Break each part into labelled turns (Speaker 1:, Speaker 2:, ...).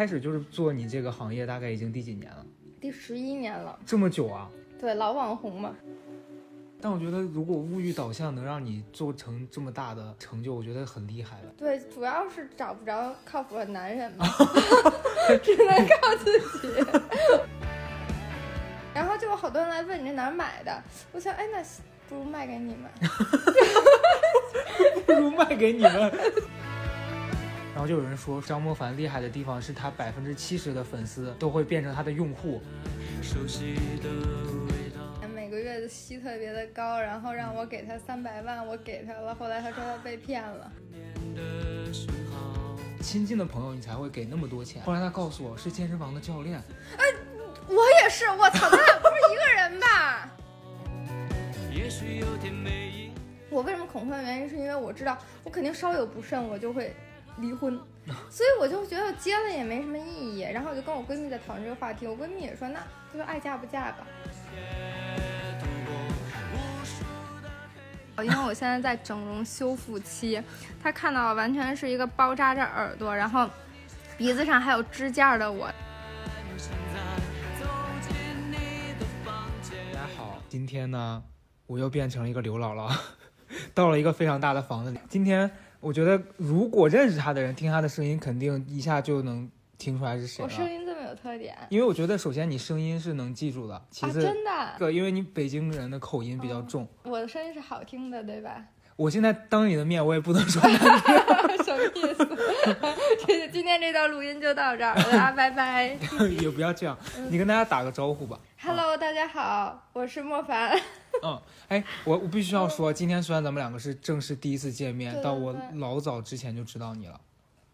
Speaker 1: 开始就是做你这个行业，大概已经第几年了？
Speaker 2: 第十一年了，
Speaker 1: 这么久啊？
Speaker 2: 对，老网红嘛。
Speaker 1: 但我觉得，如果物欲导向能让你做成这么大的成就，我觉得很厉害了。
Speaker 2: 对，主要是找不着靠谱的男人嘛，只能靠自己。然后就有好多人来问你这哪儿买的，我想，哎，那不如卖给你们，
Speaker 1: 不如卖给你们。然后就有人说，张莫凡厉害的地方是他百分之七十的粉丝都会变成他的用户。
Speaker 2: 熟悉的每个月的息特别的高，然后让我给他三百万，我给他了，后来他说他被骗了。
Speaker 1: 亲近的朋友你才会给那么多钱，后来他告诉我是健身房的教练。
Speaker 2: 哎，我也是，我操，咱俩不是一个人吧？我为什么恐婚的原因是因为我知道我肯定稍有不慎我就会离婚，所以我就觉得结了也没什么意义。然后我就跟我闺蜜在讨论这个话题，我闺蜜也说，那她说爱嫁不嫁吧。因为我现在在整容修复期，她看到完全是一个包扎着耳朵，然后鼻子上还有支架的我。
Speaker 1: 大家好，今天呢，我又变成了一个刘姥姥，到了一个非常大的房子里。今天我觉得，如果认识他的人听他的声音，肯定一下就能听出来是谁
Speaker 2: 我声音这么有特点？
Speaker 1: 因为我觉得，首先你声音是能记住的，其次，
Speaker 2: 真的，
Speaker 1: 对，因为你北京人的口音比较重。
Speaker 2: 我的声音是好听的，对吧？
Speaker 1: 我现在当你的面，我也不能说
Speaker 2: 什么意思？这今天这段录音就到这儿了，拜拜。
Speaker 1: 也不要这样，你跟大家打个招呼吧。
Speaker 2: Hello，大家好，我是莫凡。
Speaker 1: 嗯，哎，我我必须要说，今天虽然咱们两个是正式第一次见面，但我老早之前就知道你了。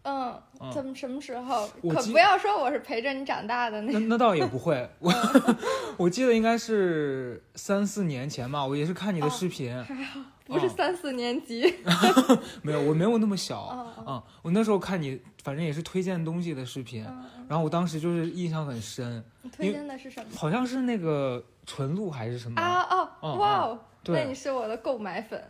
Speaker 2: 嗯，怎么什么时候？可不要说我是陪着你长大的
Speaker 1: 那那倒也不会，我 我记得应该是三四年前吧，我也是看你的视频，
Speaker 2: 不是三四年级，
Speaker 1: 没有，我没有那么小啊，我那时候看你，反正也是推荐东西的视频，然后我当时就是印象很深。
Speaker 2: 推荐的是什么？
Speaker 1: 好像是那个纯露还是什么
Speaker 2: 啊？哦，哇哦。
Speaker 1: 那
Speaker 2: 你是我的购买粉，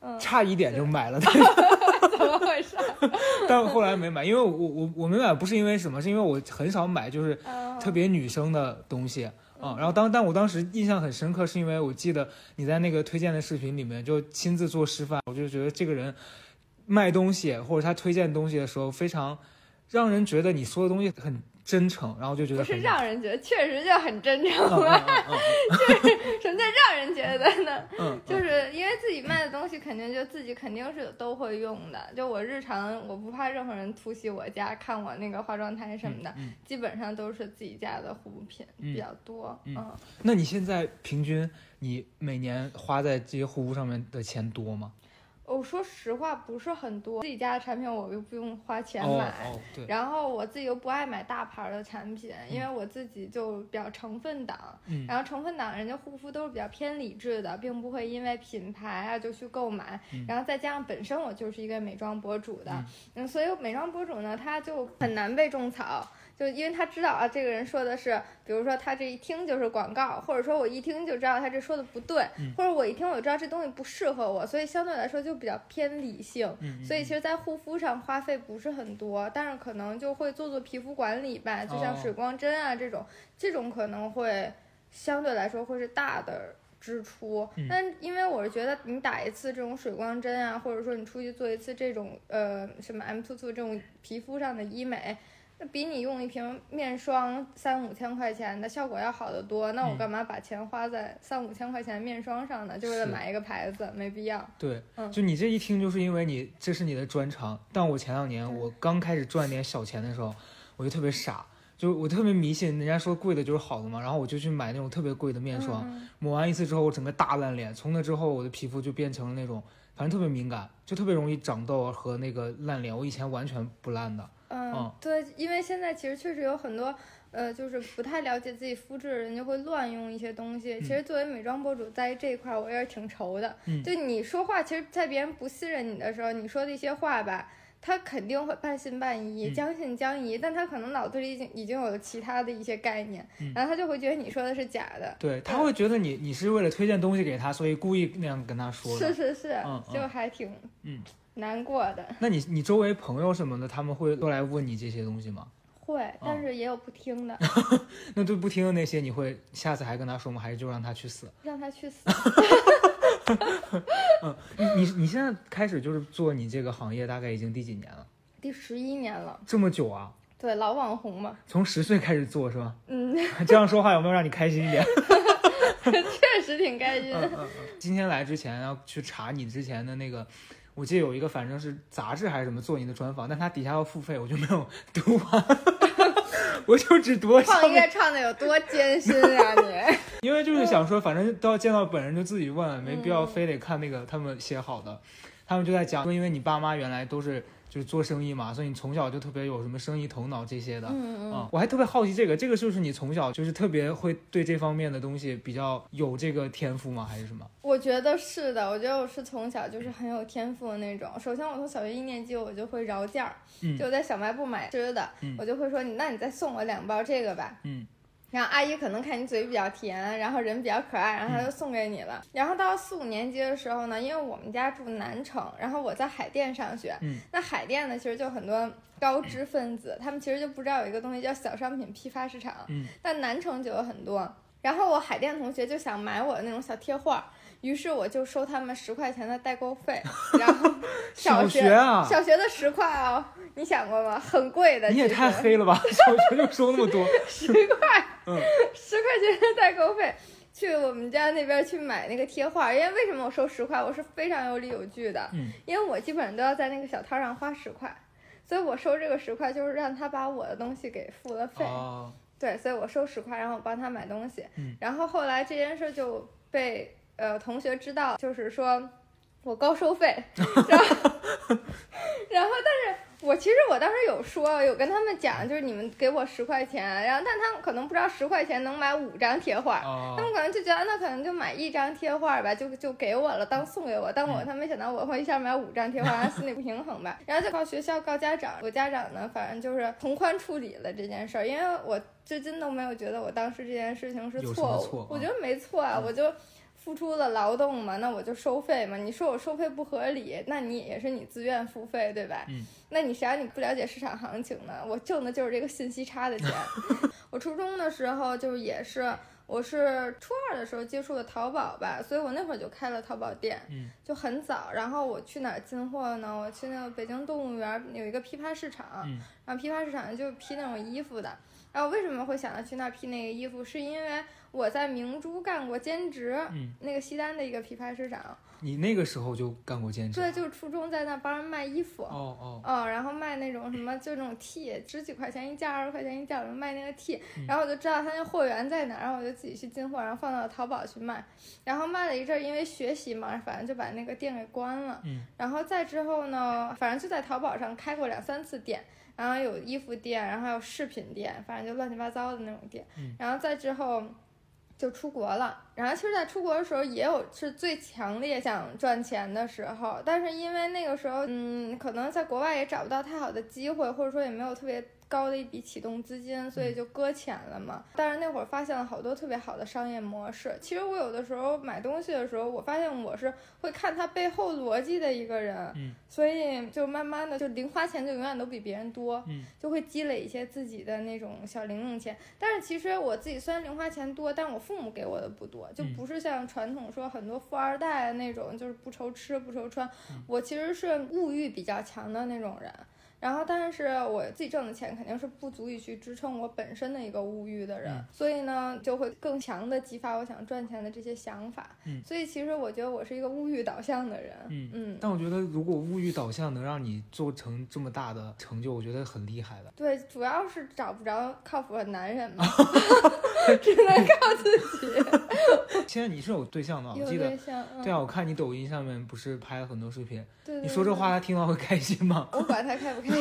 Speaker 1: 呃，差一点就买了，
Speaker 2: 怎么回事？
Speaker 1: 但后来没买，因为我我我没买，不是因为什么，是因为我很少买，就是特别女生的东西啊。然后当但我当时印象很深刻，是因为我记得你在那个推荐的视频里面就亲自做示范，我就觉得这个人卖东西或者他推荐东西的时候，非常让人觉得你说的东西很。真诚，然后就觉得
Speaker 2: 不是让人觉得，确实就很真诚。就是什么叫让人觉得呢？嗯，就是因为自己卖的东西，肯定就自己肯定是都会用的。就我日常，我不怕任何人突袭我家看我那个化妆台什么的，基本上都是自己家的护肤品比较多。嗯，
Speaker 1: 那你现在平均你每年花在这些护肤上面的钱多吗？
Speaker 2: 我说实话不是很多，自己家的产品我又不用花钱买，然后我自己又不爱买大牌的产品，因为我自己就比较成分党，然后成分党人家护肤都是比较偏理智的，并不会因为品牌啊就去购买，然后再加上本身我就是一个美妆博主的，嗯，所以美妆博主呢他就很难被种草。就因为他知道啊，这个人说的是，比如说他这一听就是广告，或者说我一听就知道他这说的不对，或者我一听我就知道这东西不适合我，所以相对来说就比较偏理性。所以其实，在护肤上花费不是很多，但是可能就会做做皮肤管理吧，就像水光针啊这种，这种可能会相对来说会是大的支出。但因为我是觉得你打一次这种水光针啊，或者说你出去做一次这种呃什么 M two two 这种皮肤上的医美。那比你用一瓶面霜三五千块钱的效果要好得多，那我干嘛把钱花在三五千块钱面霜上呢？就为了买一个牌子，没必要。
Speaker 1: 对，就你这一听，就是因为你这是你的专长。但我前两年我刚开始赚点小钱的时候，我就特别傻，就我特别迷信，人家说贵的就是好的嘛，然后我就去买那种特别贵的面霜，抹完一次之后，我整个大烂脸。从那之后，我的皮肤就变成了那种，反正特别敏感，就特别容易长痘和那个烂脸。我以前完全不烂的。
Speaker 2: 嗯，对，因为现在其实确实有很多，呃，就是不太了解自己肤质的人就会乱用一些东西。其实作为美妆博主，在这一块我也是挺愁的。就你说话，其实，在别人不信任你的时候，你说的一些话吧，他肯定会半信半疑，将信将疑，但他可能脑子里已经已经有了其他的一些概念，然后他就会觉得你说的是假的。
Speaker 1: 对他会觉得你你是为了推荐东西给他，所以故意那样跟他说。
Speaker 2: 是是是，就还挺嗯。难过的，
Speaker 1: 那你你周围朋友什么的，他们会都来问你这些东西吗？
Speaker 2: 会，但是也有不听的。
Speaker 1: 那对不听的那些，你会下次还跟他说吗？还是就让他去死？
Speaker 2: 让他去死。
Speaker 1: 嗯，你你你现在开始就是做你这个行业，大概已经第几年了？
Speaker 2: 第十一年了。
Speaker 1: 这么久啊？
Speaker 2: 对，老网红嘛。
Speaker 1: 从十岁开始做是吧？
Speaker 2: 嗯。
Speaker 1: 这样说话有没有让你开心一点？
Speaker 2: 确实挺开心。
Speaker 1: 嗯嗯。今天来之前要去查你之前的那个。我记得有一个，反正是杂志还是什么做你的专访，但他底下要付费，我就没有 读完，我就只读了。
Speaker 2: 创业创的有多艰辛啊你！
Speaker 1: 因为就是想说，反正都要见到本人就自己问，没必要非得看那个他们写好的。他们就在讲说，因为你爸妈原来都是。就是做生意嘛，所以你从小就特别有什么生意头脑这些的，
Speaker 2: 嗯
Speaker 1: 嗯，我还特别好奇这个，这个就是你从小就是特别会对这方面的东西比较有这个天赋吗？还是什么？
Speaker 2: 我觉得是的，我觉得我是从小就是很有天赋的那种。首先，我从小学一年级我就会饶件儿，就在小卖部买吃的，我就会说你，那你再送我两包这个吧，
Speaker 1: 嗯。
Speaker 2: 然后阿姨可能看你嘴比较甜，然后人比较可爱，然后她就送给你了。然后到四五年级的时候呢，因为我们家住南城，然后我在海淀上学，那海淀呢其实就很多高知分子，他们其实就不知道有一个东西叫小商品批发市场，但南城就有很多。然后我海淀同学就想买我的那种小贴画。于是我就收他们十块钱的代购费，然后
Speaker 1: 小
Speaker 2: 学
Speaker 1: 啊，
Speaker 2: 小学的十块哦，你想过吗？很贵的。
Speaker 1: 你也太黑了吧！小学就收那么多，
Speaker 2: 十块，嗯，十块钱的代购费，去我们家那边去买那个贴画。因为为什么我收十块？我是非常有理有据的，
Speaker 1: 嗯，
Speaker 2: 因为我基本上都要在那个小摊上花十块，所以我收这个十块就是让他把我的东西给付了费。
Speaker 1: 哦，
Speaker 2: 对，所以我收十块，然后我帮他买东西。嗯，然后后来这件事就被。呃，同学知道，就是说我高收费，然后，然后，但是我其实我当时有说，有跟他们讲，就是你们给我十块钱，然后，但他们可能不知道十块钱能买五张贴画，他们可能就觉得那可能就买一张贴画吧，就就给我了，当送给我，但我他没想到我会一下买五张贴画，心里不平衡吧，然后就告学校告家长，我家长呢，反正就是从宽处理了这件事儿，因为我至今都没有觉得我当时这件事情是错误，我觉得没错啊，我就。付出了劳动嘛，那我就收费嘛。你说我收费不合理，那你也是你自愿付费，对吧？
Speaker 1: 嗯。
Speaker 2: 那你谁让你不了解市场行情呢？我挣的就是这个信息差的钱。我初中的时候就也是，我是初二的时候接触的淘宝吧，所以我那会儿就开了淘宝店，
Speaker 1: 嗯，
Speaker 2: 就很早。然后我去哪儿进货呢？我去那个北京动物园有一个批发市场，
Speaker 1: 嗯，
Speaker 2: 然后批发市场就批那种衣服的。然后为什么会想到去那儿批那个衣服？是因为我在明珠干过兼职，
Speaker 1: 嗯，
Speaker 2: 那个西单的一个批发市场。
Speaker 1: 你那个时候就干过兼职？
Speaker 2: 对，就是初中在那帮人卖衣服。
Speaker 1: 哦哦。
Speaker 2: 哦，然后卖那种什么，就那种 T，十几块钱一件，二十块钱一件，卖那个 T。然后我就知道他那货源在哪，然后我就自己去进货，然后放到淘宝去卖。然后卖了一阵，因为学习嘛，反正就把那个店给关了。
Speaker 1: 嗯。
Speaker 2: 然后再之后呢，反正就在淘宝上开过两三次店。然后有衣服店，然后还有饰品店，反正就乱七八糟的那种店。然后再之后就出国了。然后其实，在出国的时候也有是最强烈想赚钱的时候，但是因为那个时候，嗯，可能在国外也找不到太好的机会，或者说也没有特别。高的一笔启动资金，所以就搁浅了嘛。但是那会儿发现了好多特别好的商业模式。其实我有的时候买东西的时候，我发现我是会看它背后逻辑的一个人，
Speaker 1: 嗯，
Speaker 2: 所以就慢慢的就零花钱就永远都比别人多，
Speaker 1: 嗯，
Speaker 2: 就会积累一些自己的那种小零用钱。但是其实我自己虽然零花钱多，但我父母给我的不多，就不是像传统说很多富二代那种就是不愁吃不愁穿。我其实是物欲比较强的那种人。然后，但是我自己挣的钱肯定是不足以去支撑我本身的一个物欲的人，所以呢，就会更强的激发我想赚钱的这些想法。
Speaker 1: 嗯，
Speaker 2: 所以其实我觉得我是一个物欲导向的人。嗯
Speaker 1: 嗯，但我觉得如果物欲导向能让你做成这么大的成就，我觉得很厉害的。
Speaker 2: 对，主要是找不着靠谱的男人嘛，只能靠自己。
Speaker 1: 现在你是有对象的，我记得。对啊，我看你抖音上面不是拍了很多视频。对你说这话他听到会开心吗？
Speaker 2: 我管他开不开心。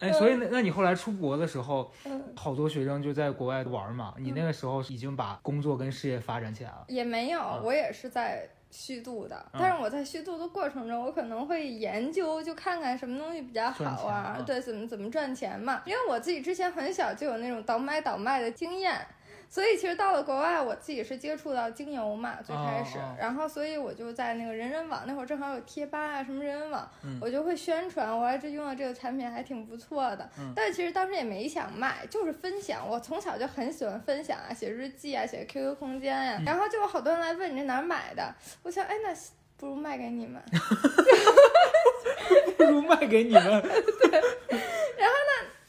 Speaker 1: 哎，所以那那你后来出国的时候，好多学生就在国外玩嘛。你那个时候已经把工作跟事业发展起来了？
Speaker 2: 也没有，我也是在虚度的。但是我在虚度的过程中，我可能会研究，就看看什么东西比较好玩，对，怎么怎么赚钱嘛。因为我自己之前很小就有那种倒买倒卖的经验。所以其实到了国外，我自己是接触到精油嘛，最开始，然后所以我就在那个人人网那会儿正好有贴吧啊，什么人人网，我就会宣传，我这用了这个产品还挺不错的。但其实当时也没想卖，就是分享。我从小就很喜欢分享啊，写日记啊，写 QQ 空间呀，然后就有好多人来问你这哪儿买的，我想，哎，那不如卖给你们，
Speaker 1: 不如卖给你们，
Speaker 2: 对。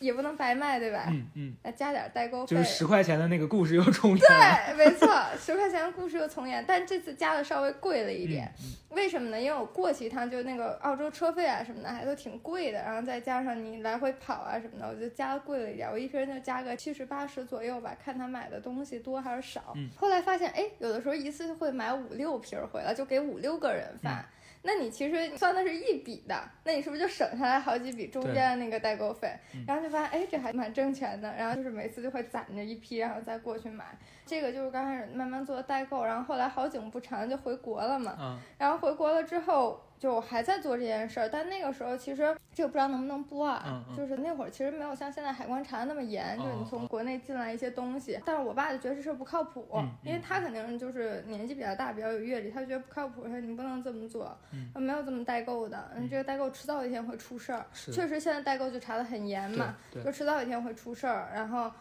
Speaker 2: 也不能白卖，对吧？
Speaker 1: 嗯嗯，
Speaker 2: 那加点代购
Speaker 1: 费，就是十块钱的那个故事又重演。对，
Speaker 2: 没错，十块钱的故事又重演，但这次加的稍微贵了一点。为什么呢？因为我过去一趟，就那个澳洲车费啊什么的还都挺贵的，然后再加上你来回跑啊什么的，我就加的贵了一点。我一瓶就加个七十八十左右吧，看他买的东西多还是少。后来发现，哎，有的时候一次会买五六瓶回来，就给五六个人发。那你其实算的是一笔的，那你是不是就省下来好几笔中间的那个代购费？然后就发现，哎，这还蛮挣钱的。然后就是每次就会攒着一批，然后再过去买。这个就是刚开始慢慢做代购，然后后来好景不长就回国了嘛。
Speaker 1: 嗯。
Speaker 2: 然后回国了之后。就还在做这件事儿，但那个时候其实这个不知道能不能播啊，就是那会儿其实没有像现在海关查的那么严，就是你从国内进来一些东西，但是我爸就觉得这事儿不靠谱，因为他肯定就是年纪比较大，比较有阅历，他就觉得不靠谱，说你不能这么做，没有这么代购的，你这个代购迟早有一天会出事儿，确实现在代购就查的很严嘛，就迟早有一天会出事儿，然后，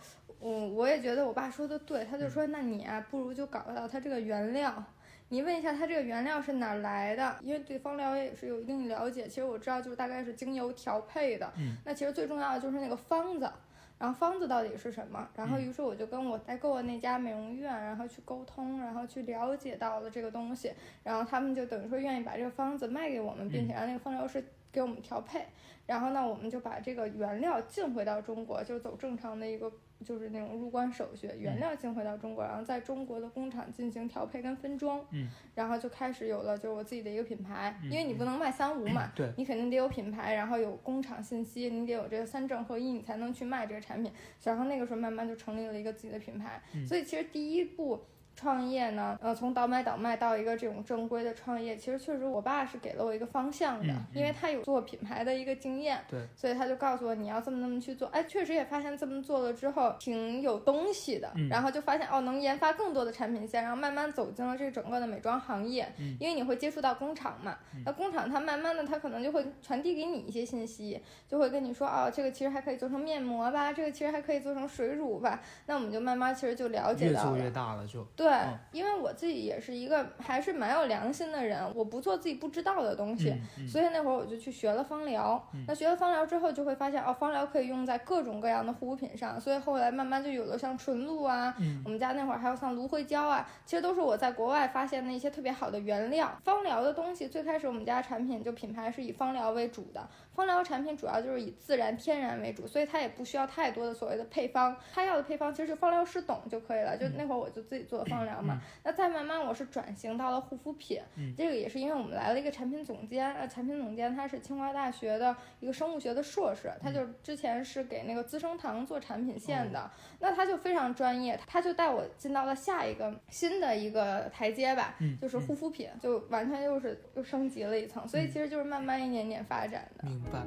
Speaker 2: 嗯，我也觉得我爸说的对，他就说那你啊，不如就搞到他这个原料。你问一下他这个原料是哪来的？因为对方疗也是有一定了解。其实我知道，就是大概是精油调配的。
Speaker 1: 嗯。
Speaker 2: 那其实最重要的就是那个方子，然后方子到底是什么？然后于是我就跟我代购的那家美容院，然后去沟通，然后去了解到了这个东西，然后他们就等于说愿意把这个方子卖给我们，并且让那个芳疗师给我们调配。然后呢，我们就把这个原料进回到中国，就走正常的一个。就是那种入关手续，原料进回到中国，然后在中国的工厂进行调配跟分装，
Speaker 1: 嗯，
Speaker 2: 然后就开始有了就是我自己的一个品牌，因为你不能卖三无嘛，
Speaker 1: 对，
Speaker 2: 你肯定得有品牌，然后有工厂信息，你得有这个三证合一，你才能去卖这个产品。然后那个时候慢慢就成立了一个自己的品牌，所以其实第一步。创业呢，呃，从倒买倒卖到一个这种正规的创业，其实确实我爸是给了我一个方向的，因为他有做品牌的一个经验，
Speaker 1: 对，
Speaker 2: 所以他就告诉我你要这么那么去做，哎，确实也发现这么做了之后挺有东西的，然后就发现哦能研发更多的产品线，然后慢慢走进了这整个的美妆行业，因为你会接触到工厂嘛，那工厂它慢慢的它可能就会传递给你一些信息，就会跟你说哦这个其实还可以做成面膜吧，这个其实还可以做成水乳吧，那我们就慢慢其实就了解到
Speaker 1: 了，越做越大了就
Speaker 2: 对，因为我。我自己也是一个还是蛮有良心的人，我不做自己不知道的东西，所以那会儿我就去学了芳疗。那学了芳疗之后，就会发现哦，芳疗可以用在各种各样的护肤品上，所以后来慢慢就有了像纯露啊，我们家那会儿还有像芦荟胶啊，其实都是我在国外发现的一些特别好的原料。芳疗的东西最开始我们家产品就品牌是以芳疗为主的。芳疗产品主要就是以自然天然为主，所以它也不需要太多的所谓的配方，它要的配方其实芳疗师懂就可以了。就那会儿我就自己做芳疗嘛，那再慢慢我是转型到了护肤品，这个也是因为我们来了一个产品总监，呃，产品总监他是清华大学的一个生物学的硕士，他就之前是给那个资生堂做产品线的，那他就非常专业，他就带我进到了下一个新的一个台阶吧，就是护肤品，就完全又是又升级了一层，所以其实就是慢慢一点点发展的。
Speaker 1: 吧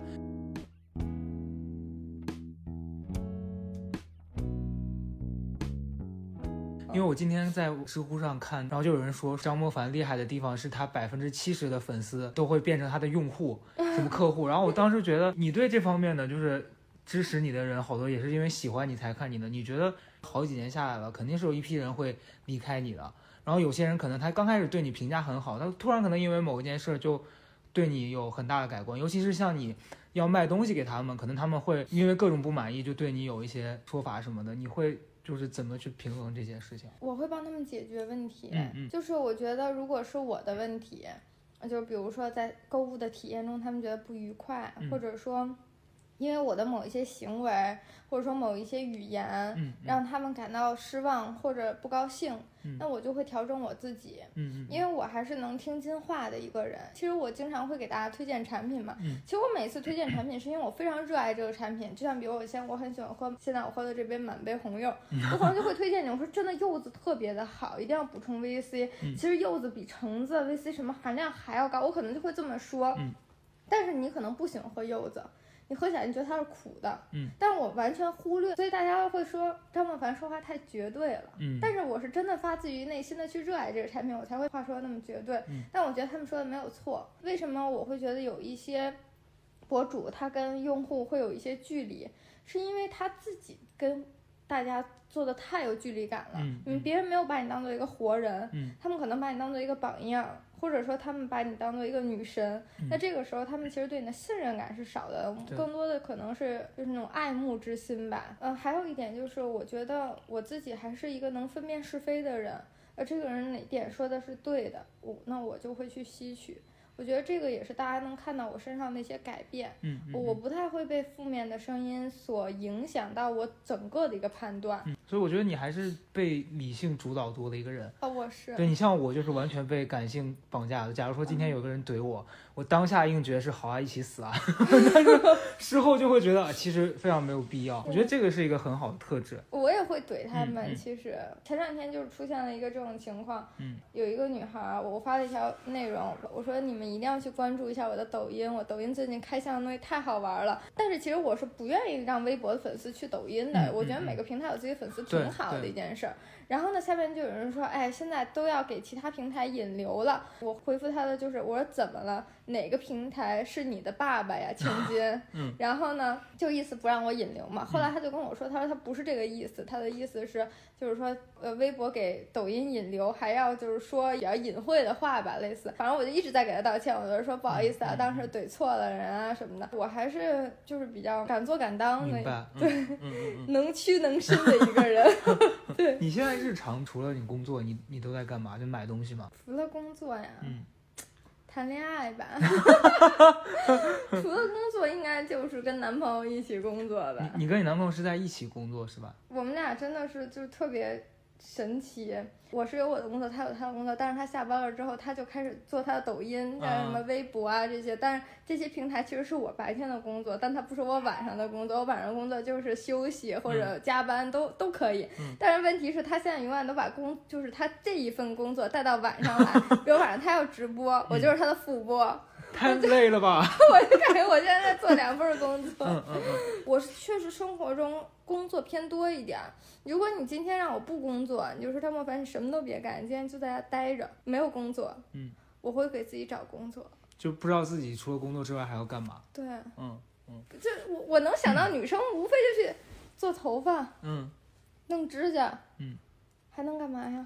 Speaker 1: 因为我今天在知乎上看，然后就有人说张莫凡厉害的地方是他百分之七十的粉丝都会变成他的用户，什么客户。然后我当时觉得你对这方面的就是支持你的人好多也是因为喜欢你才看你的。你觉得好几年下来了，肯定是有一批人会离开你的。然后有些人可能他刚开始对你评价很好，他突然可能因为某一件事就对你有很大的改观，尤其是像你。要卖东西给他们，可能他们会因为各种不满意，就对你有一些说法什么的。你会就是怎么去平衡这件事情？
Speaker 2: 我会帮他们解决问题。
Speaker 1: 嗯嗯，
Speaker 2: 就是我觉得，如果是我的问题，就比如说在购物的体验中，他们觉得不愉快，或者说。因为我的某一些行为，或者说某一些语言，让他们感到失望或者不高兴，那我就会调整我自己。
Speaker 1: 嗯
Speaker 2: 因为我还是能听进话的一个人。其实我经常会给大家推荐产品嘛。
Speaker 1: 嗯。
Speaker 2: 其实我每次推荐产品，是因为我非常热爱这个产品。就像比如我现在我很喜欢喝，现在我喝的这杯满杯红柚，我可能就会推荐你。我说真的柚子特别的好，一定要补充 VC。其实柚子比橙子 VC 什么含量还要高，我可能就会这么说。
Speaker 1: 嗯。
Speaker 2: 但是你可能不喜欢喝柚子。你喝起来你觉得它是苦的，
Speaker 1: 嗯，
Speaker 2: 但我完全忽略，所以大家会说张梦凡说话太绝对了，
Speaker 1: 嗯，
Speaker 2: 但是我是真的发自于内心的去热爱这个产品，我才会话说的那么绝对，
Speaker 1: 嗯，
Speaker 2: 但我觉得他们说的没有错，为什么我会觉得有一些博主他跟用户会有一些距离，是因为他自己跟大家做的太有距离感了，
Speaker 1: 嗯，
Speaker 2: 别人没有把你当做一个活人，
Speaker 1: 嗯，
Speaker 2: 他们可能把你当做一个榜样。或者说他们把你当做一个女神，那这个时候他们其实对你的信任感是少的，更多的可能是就是那种爱慕之心吧。嗯，还有一点就是，我觉得我自己还是一个能分辨是非的人，呃这个人哪点说的是对的，我那我就会去吸取。我觉得这个也是大家能看到我身上那些改变，
Speaker 1: 嗯，
Speaker 2: 我不太会被负面的声音所影响到我整个的一个判断，
Speaker 1: 嗯，所以我觉得你还是被理性主导多的一个人，
Speaker 2: 哦，我是，
Speaker 1: 对你像我就是完全被感性绑架的。假如说今天有个人怼我，我当下硬觉得是好啊，一起死啊，但是事后就会觉得其实非常没有必要。我觉得这个是一个很好的特质。
Speaker 2: 我也会怼他们，其实前两天就是出现了一个这种情况，
Speaker 1: 嗯，
Speaker 2: 有一个女孩，我发了一条内容，我说你们。一定要去关注一下我的抖音，我抖音最近开箱的东西太好玩了。但是其实我是不愿意让微博的粉丝去抖音的，我觉得每个平台有自己粉丝挺好的一件事。然后呢，下面就有人说，哎，现在都要给其他平台引流了。我回复他的就是，我说怎么了？哪个平台是你的爸爸呀，千金？
Speaker 1: 嗯。
Speaker 2: 然后呢，就意思不让我引流嘛。后来他就跟我说，他说他不是这个意思，他的意思是就是说，呃，微博给抖音引流还要就是说也要隐晦的话吧，类似。反正我就一直在给他道歉，我就说不好意思啊，当时怼错了人啊什么的。我还是就是比较敢做敢当
Speaker 1: 的，
Speaker 2: 对，能屈能伸的一个人。对。
Speaker 1: 你现在日常除了你工作，你你都在干嘛？就买东西吗？
Speaker 2: 除了工作呀。
Speaker 1: 嗯。
Speaker 2: 谈恋爱吧，除了工作，应该就是跟男朋友一起工作吧。
Speaker 1: 你你跟你男朋友是在一起工作是吧？
Speaker 2: 我们俩真的是就特别。神奇，我是有我的工作，他有他的工作，但是他下班了之后，他就开始做他的抖音，像什么微博啊这些，但是这些平台其实是我白天的工作，但他不是我晚上的工作，我晚上工作就是休息或者加班都都可以，但是问题是，他现在永远都把工，就是他这一份工作带到晚上来，比如晚上他要直播，我就是他的副播。
Speaker 1: 太累了吧！
Speaker 2: 我就感觉我现在在做两份工作。
Speaker 1: 嗯嗯嗯。
Speaker 2: 我是确实生活中工作偏多一点。如果你今天让我不工作，你就说张莫凡，你什么都别干，你今天就在家待着，没有工作。
Speaker 1: 嗯。
Speaker 2: 我会给自己找工作。
Speaker 1: 就不知道自己除了工作之外还要干嘛。
Speaker 2: 对。
Speaker 1: 嗯嗯。
Speaker 2: 就我我能想到女生无非就去做头发。
Speaker 1: 嗯。
Speaker 2: 弄指甲。
Speaker 1: 嗯。
Speaker 2: 还能干嘛呀？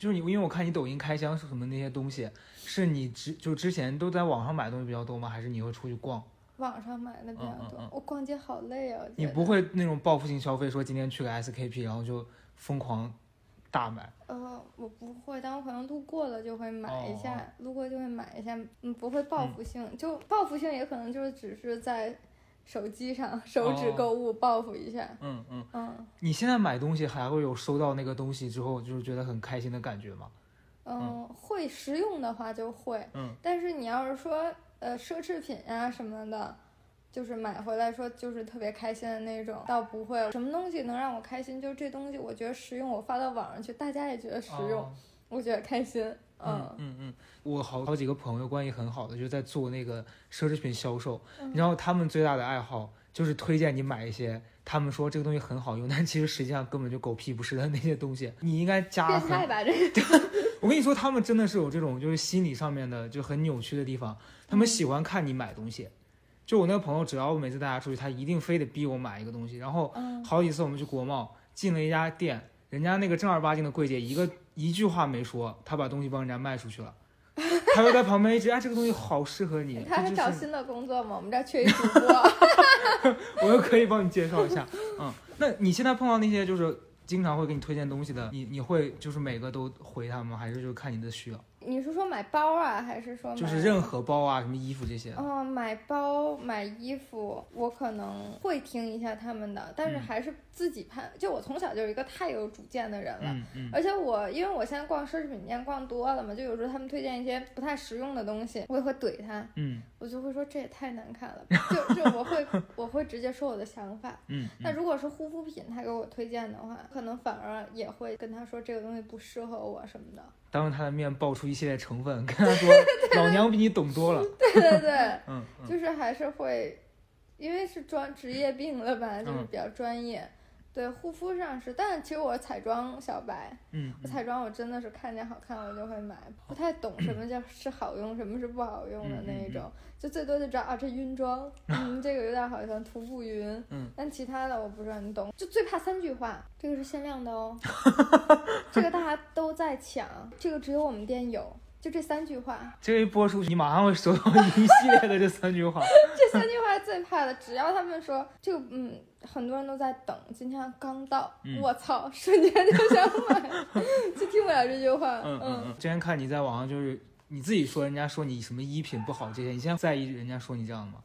Speaker 1: 就是你，因为我看你抖音开箱是什么那些东西，是你之就之前都在网上买东西比较多吗？还是你会出去逛？
Speaker 2: 网上买的比较多。我逛街好累啊！
Speaker 1: 你不会那种报复性消费，说今天去个 SKP，然后就疯狂大买？
Speaker 2: 呃，我不会，但我可能路过了就会买一下，路过就会买一下，嗯，不会报复性。就报复性也可能就是只是在。手机上 手指购物报复一下，
Speaker 1: 嗯嗯
Speaker 2: 嗯。
Speaker 1: 你现在买东西还会有收到那个东西之后就是觉得很开心的感觉吗？
Speaker 2: 嗯，会实用的话就会，
Speaker 1: 嗯。
Speaker 2: 但是你要是说呃奢侈品啊什么的，就是买回来说就是特别开心的那种，倒不会。什么东西能让我开心？就这东西我觉得实用，我发到网上去，大家也觉得实用，我觉得开心。
Speaker 1: 嗯嗯嗯，我好好几个朋友关系很好的，就在做那个奢侈品销售，然后他们最大的爱好就是推荐你买一些，他们说这个东西很好用，但其实实际上根本就狗屁不是的那些东西。你应该加
Speaker 2: 变态吧？这个
Speaker 1: 我跟你说，他们真的是有这种就是心理上面的就很扭曲的地方，他们喜欢看你买东西。就我那个朋友，只要我每次带他出去，他一定非得逼我买一个东西。然后好几次我们去国贸进了一家店，人家那个正儿八经的柜姐一个。一句话没说，他把东西帮人家卖出去了，他又在旁边一直哎，这个东西好适合你。
Speaker 2: 他
Speaker 1: 还
Speaker 2: 找新的工作吗？我们这缺一主播，
Speaker 1: 我又可以帮你介绍一下。嗯，那你现在碰到那些就是经常会给你推荐东西的，你你会就是每个都回他吗？还是就看你的需要？
Speaker 2: 你是说买包啊，还是说
Speaker 1: 就是任何包啊，什么衣服这些？
Speaker 2: 哦，买包买衣服，我可能会听一下他们的，但是还是自己判。就我从小就是一个太有主见的人了，
Speaker 1: 嗯嗯。
Speaker 2: 而且我因为我现在逛奢侈品店逛多了嘛，就有时候他们推荐一些不太实用的东西，我也会怼他，
Speaker 1: 嗯，
Speaker 2: 我就会说这也太难看了，就就我会 我会直接说我的想法，
Speaker 1: 嗯。
Speaker 2: 那如果是护肤品他给我推荐的话，可能反而也会跟他说这个东西不适合我什么的。
Speaker 1: 当着他的面爆出一系列成分，跟他说：“ 老娘比你懂多了。”
Speaker 2: 对对对，
Speaker 1: 嗯，
Speaker 2: 就是还是会因为是专职业病了吧，就是比较专业。对护肤上是，但其实我彩妆小白，
Speaker 1: 嗯，我
Speaker 2: 彩妆我真的是看见好看我就会买，不太懂什么叫 是好用，什么是不好用的那一种，就最多就知道啊这晕妆，嗯，这个有点好像涂不匀，嗯，但其他的我不是很懂，就最怕三句话，这个是限量的哦，这个大家都在抢，这个只有我们店有。就这三句话，
Speaker 1: 这一播出去，你马上会收到一系列的这三句话。
Speaker 2: 这三句话最怕的，只要他们说这个，嗯，很多人都在等，今天刚到，我操，瞬间就想买，就听不了这句话。
Speaker 1: 嗯嗯嗯。之前看你在网上，就是你自己说人家说你什么衣品不好这些，你现在在意人家说你这样的吗？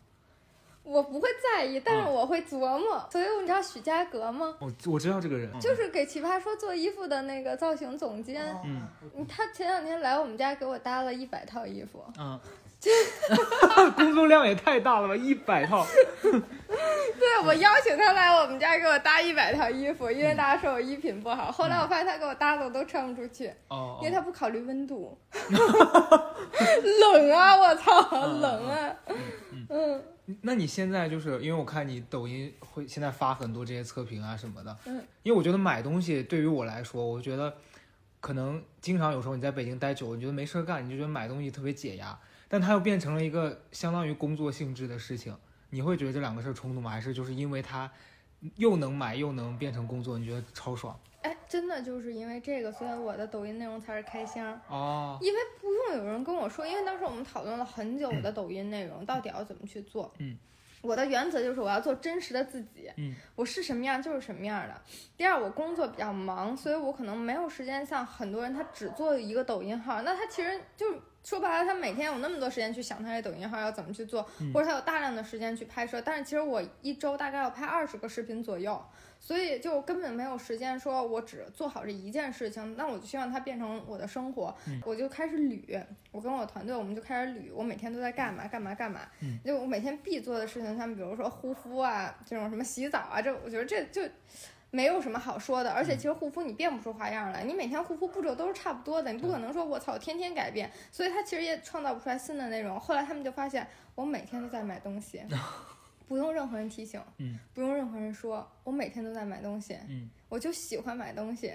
Speaker 2: 我不会在意，但是我会琢磨。所以你知道许家格吗？
Speaker 1: 我我知道这个人，
Speaker 2: 就是给奇葩说做衣服的那个造型总监。
Speaker 1: 嗯，
Speaker 2: 他前两天来我们家给我搭了一百套衣服。
Speaker 1: 嗯，工作量也太大了吧，一百套。
Speaker 2: 对，我邀请他来我们家给我搭一百套衣服，因为大家说我衣品不好。后来我发现他给我搭的我都穿不出去，因为他不考虑温度。冷啊！我操，冷啊！嗯。
Speaker 1: 那你现在就是因为我看你抖音会现在发很多这些测评啊什么的，
Speaker 2: 嗯，
Speaker 1: 因为我觉得买东西对于我来说，我觉得可能经常有时候你在北京待久了，你觉得没事干，你就觉得买东西特别解压，但它又变成了一个相当于工作性质的事情，你会觉得这两个事儿冲突吗？还是就是因为它又能买又能变成工作，你觉得超爽？
Speaker 2: 哎，真的就是因为这个，所以我的抖音内容才是开箱
Speaker 1: 哦。
Speaker 2: 因为不用有人跟我说，因为当时我们讨论了很久我的抖音内容到底要怎么去做。
Speaker 1: 嗯，
Speaker 2: 我的原则就是我要做真实的自己。
Speaker 1: 嗯，
Speaker 2: 我是什么样就是什么样的。第二，我工作比较忙，所以我可能没有时间像很多人他只做一个抖音号，那他其实就。说白了，他每天有那么多时间去想他这抖音号要怎么去做，或者他有大量的时间去拍摄。但是其实我一周大概要拍二十个视频左右，所以就根本没有时间说我只做好这一件事情。那我就希望它变成我的生活，我就开始捋。我跟我团队，我们就开始捋，我每天都在干嘛干嘛干嘛。就我每天必做的事情，像比如说护肤啊，这种什么洗澡啊，这我觉得这就。没有什么好说的，而且其实护肤你变不出花样来，你每天护肤步骤都是差不多的，你不可能说我操天天改变，所以他其实也创造不出来新的内容。后来他们就发现我每天都在买东西，不用任何人提醒，
Speaker 1: 嗯，
Speaker 2: 不用任何人说，我每天都在买东西，
Speaker 1: 嗯，
Speaker 2: 我就喜欢买东西。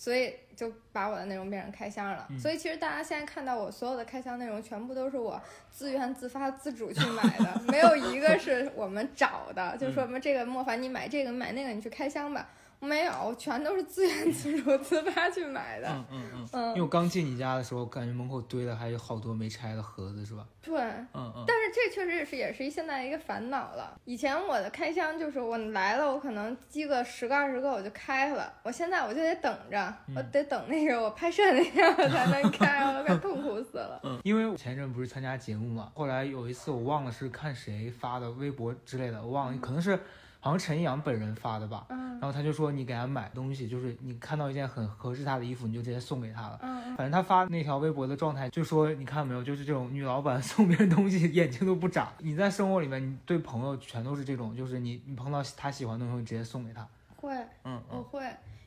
Speaker 2: 所以就把我的内容变成开箱了。所以其实大家现在看到我所有的开箱内容，全部都是我自愿自发自主去买的，没有一个是我们找的。就说什么这个莫凡你买这个买那个你去开箱吧。没有，全都是自愿自主自发去买的。
Speaker 1: 嗯嗯嗯。因为我刚进你家的时候，感觉门口堆的还有好多没拆的盒子，是吧？
Speaker 2: 对。
Speaker 1: 嗯嗯。
Speaker 2: 但是这确实也是也是一现在一个烦恼了。以前我的开箱就是我来了，我可能积个十个二十个我就开了。我现在我就得等着，我得等那个我拍摄那天我才能开，我快痛苦死了。
Speaker 1: 嗯。因为前阵不是参加节目嘛，后来有一次我忘了是看谁发的微博之类的，我忘了，可能是。好像陈一阳本人发的吧，然后他就说你给他买东西，就是你看到一件很合适他的衣服，你就直接送给他了。反正他发那条微博的状态就说，你看到没有，就是这种女老板 送别人东西眼睛都不眨。你在生活里面，你对朋友全都是这种，就是你你碰到他喜欢的东西直接送给他。
Speaker 2: 会，
Speaker 1: 嗯，
Speaker 2: 我会，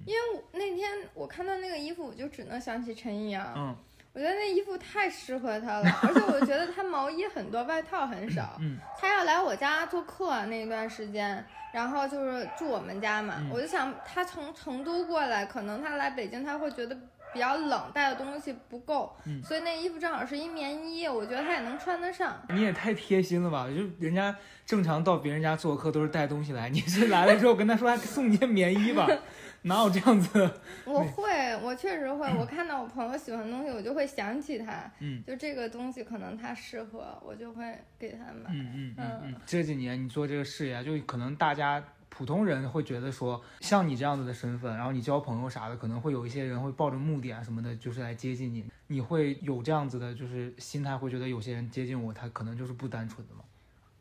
Speaker 2: 因为那天我看到那个衣服，我就只能想起陈一阳。
Speaker 1: 嗯。
Speaker 2: 我觉得那衣服太适合他了，而且我觉得他毛衣很多，外套很少。
Speaker 1: 嗯，
Speaker 2: 他要来我家做客那段时间，然后就是住我们家嘛，我就想他从成都过来，可能他来北京他会觉得比较冷，带的东西不够，所以那衣服正好是一棉衣，我觉得他也能穿得上。
Speaker 1: 你也太贴心了吧？就人家正常到别人家做客都是带东西来，你是来了之后跟他说还送件棉衣吧？哪有这样子？
Speaker 2: 我会，我确实会。我看到我朋友喜欢的东西，我就会想起他。
Speaker 1: 嗯，
Speaker 2: 就这个东西可能他适合，我就会给他买。
Speaker 1: 嗯嗯嗯嗯。这几年你做这个事业，就可能大家普通人会觉得说，像你这样子的身份，然后你交朋友啥的，可能会有一些人会抱着目的啊什么的，就是来接近你。你会有这样子的，就是心态，会觉得有些人接近我，他可能就是不单纯的吗？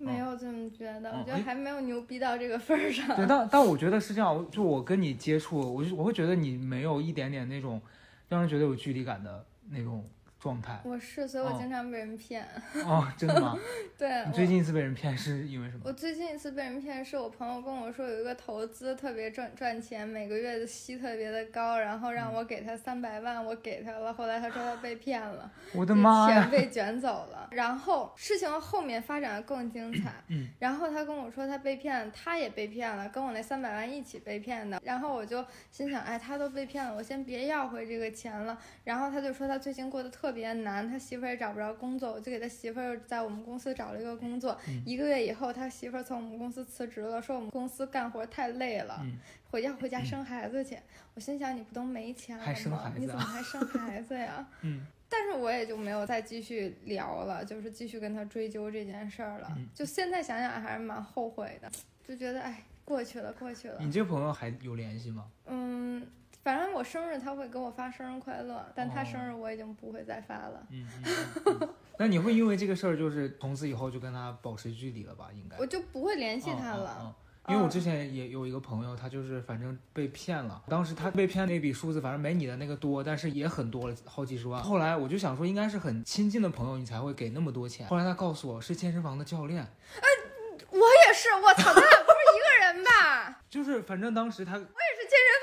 Speaker 2: 没有这么觉得，我觉得还没有牛逼到这个份儿上。
Speaker 1: 对，但但我觉得是这样，就我跟你接触，我就我会觉得你没有一点点那种让人觉得有距离感的那种状态。
Speaker 2: 我是，所以我经常被人骗。
Speaker 1: 哦，真的吗？
Speaker 2: 对。
Speaker 1: 你最近一次被人骗是因为什么？
Speaker 2: 我最近一次被人骗是我朋友跟我说有一个投资特别赚赚钱，每个月的息特别的高，然后让我给他三百万，我给他了。后来他说他被骗了，
Speaker 1: 我的妈
Speaker 2: 呀，钱被卷走了。然后事情后面发展的更精彩。嗯。然后他跟我说他被骗，他也被骗了，跟我那三百万一起被骗的。然后我就心想，哎，他都被骗了，我先别要回这个钱了。然后他就说他最近过得特别难，他媳妇儿也找不着工作，我就给他媳妇儿在我们公司找了一个工作。一个月以后，他媳妇儿从我们公司辞职了，说我们公司干活太累了，回家回家生孩子去。我心想你不都没钱了吗？你怎么还生孩子呀？嗯。但是我也就没有再继续聊了，就是继续跟他追究这件事儿了。就现在想想还是蛮后悔的，就觉得哎，过去了，过去了。
Speaker 1: 你这朋友还有联系吗？
Speaker 2: 嗯。反正我生日他会给我发生日快乐，但他生日我已经不会再发了。
Speaker 1: 嗯，那你会因为这个事儿就是从此以后就跟他保持距离了吧？应该
Speaker 2: 我就不会联系他了。
Speaker 1: 因为我之前也有一个朋友，他就是反正被骗了。当时他被骗那笔数字，反正没你的那个多，但是也很多了，好几十万。后来我就想说，应该是很亲近的朋友，你才会给那么多钱。后来他告诉我是健身房的教练。
Speaker 2: 哎，我也是，我操，咱俩不是一个人吧？
Speaker 1: 就是反正当时他。
Speaker 2: 健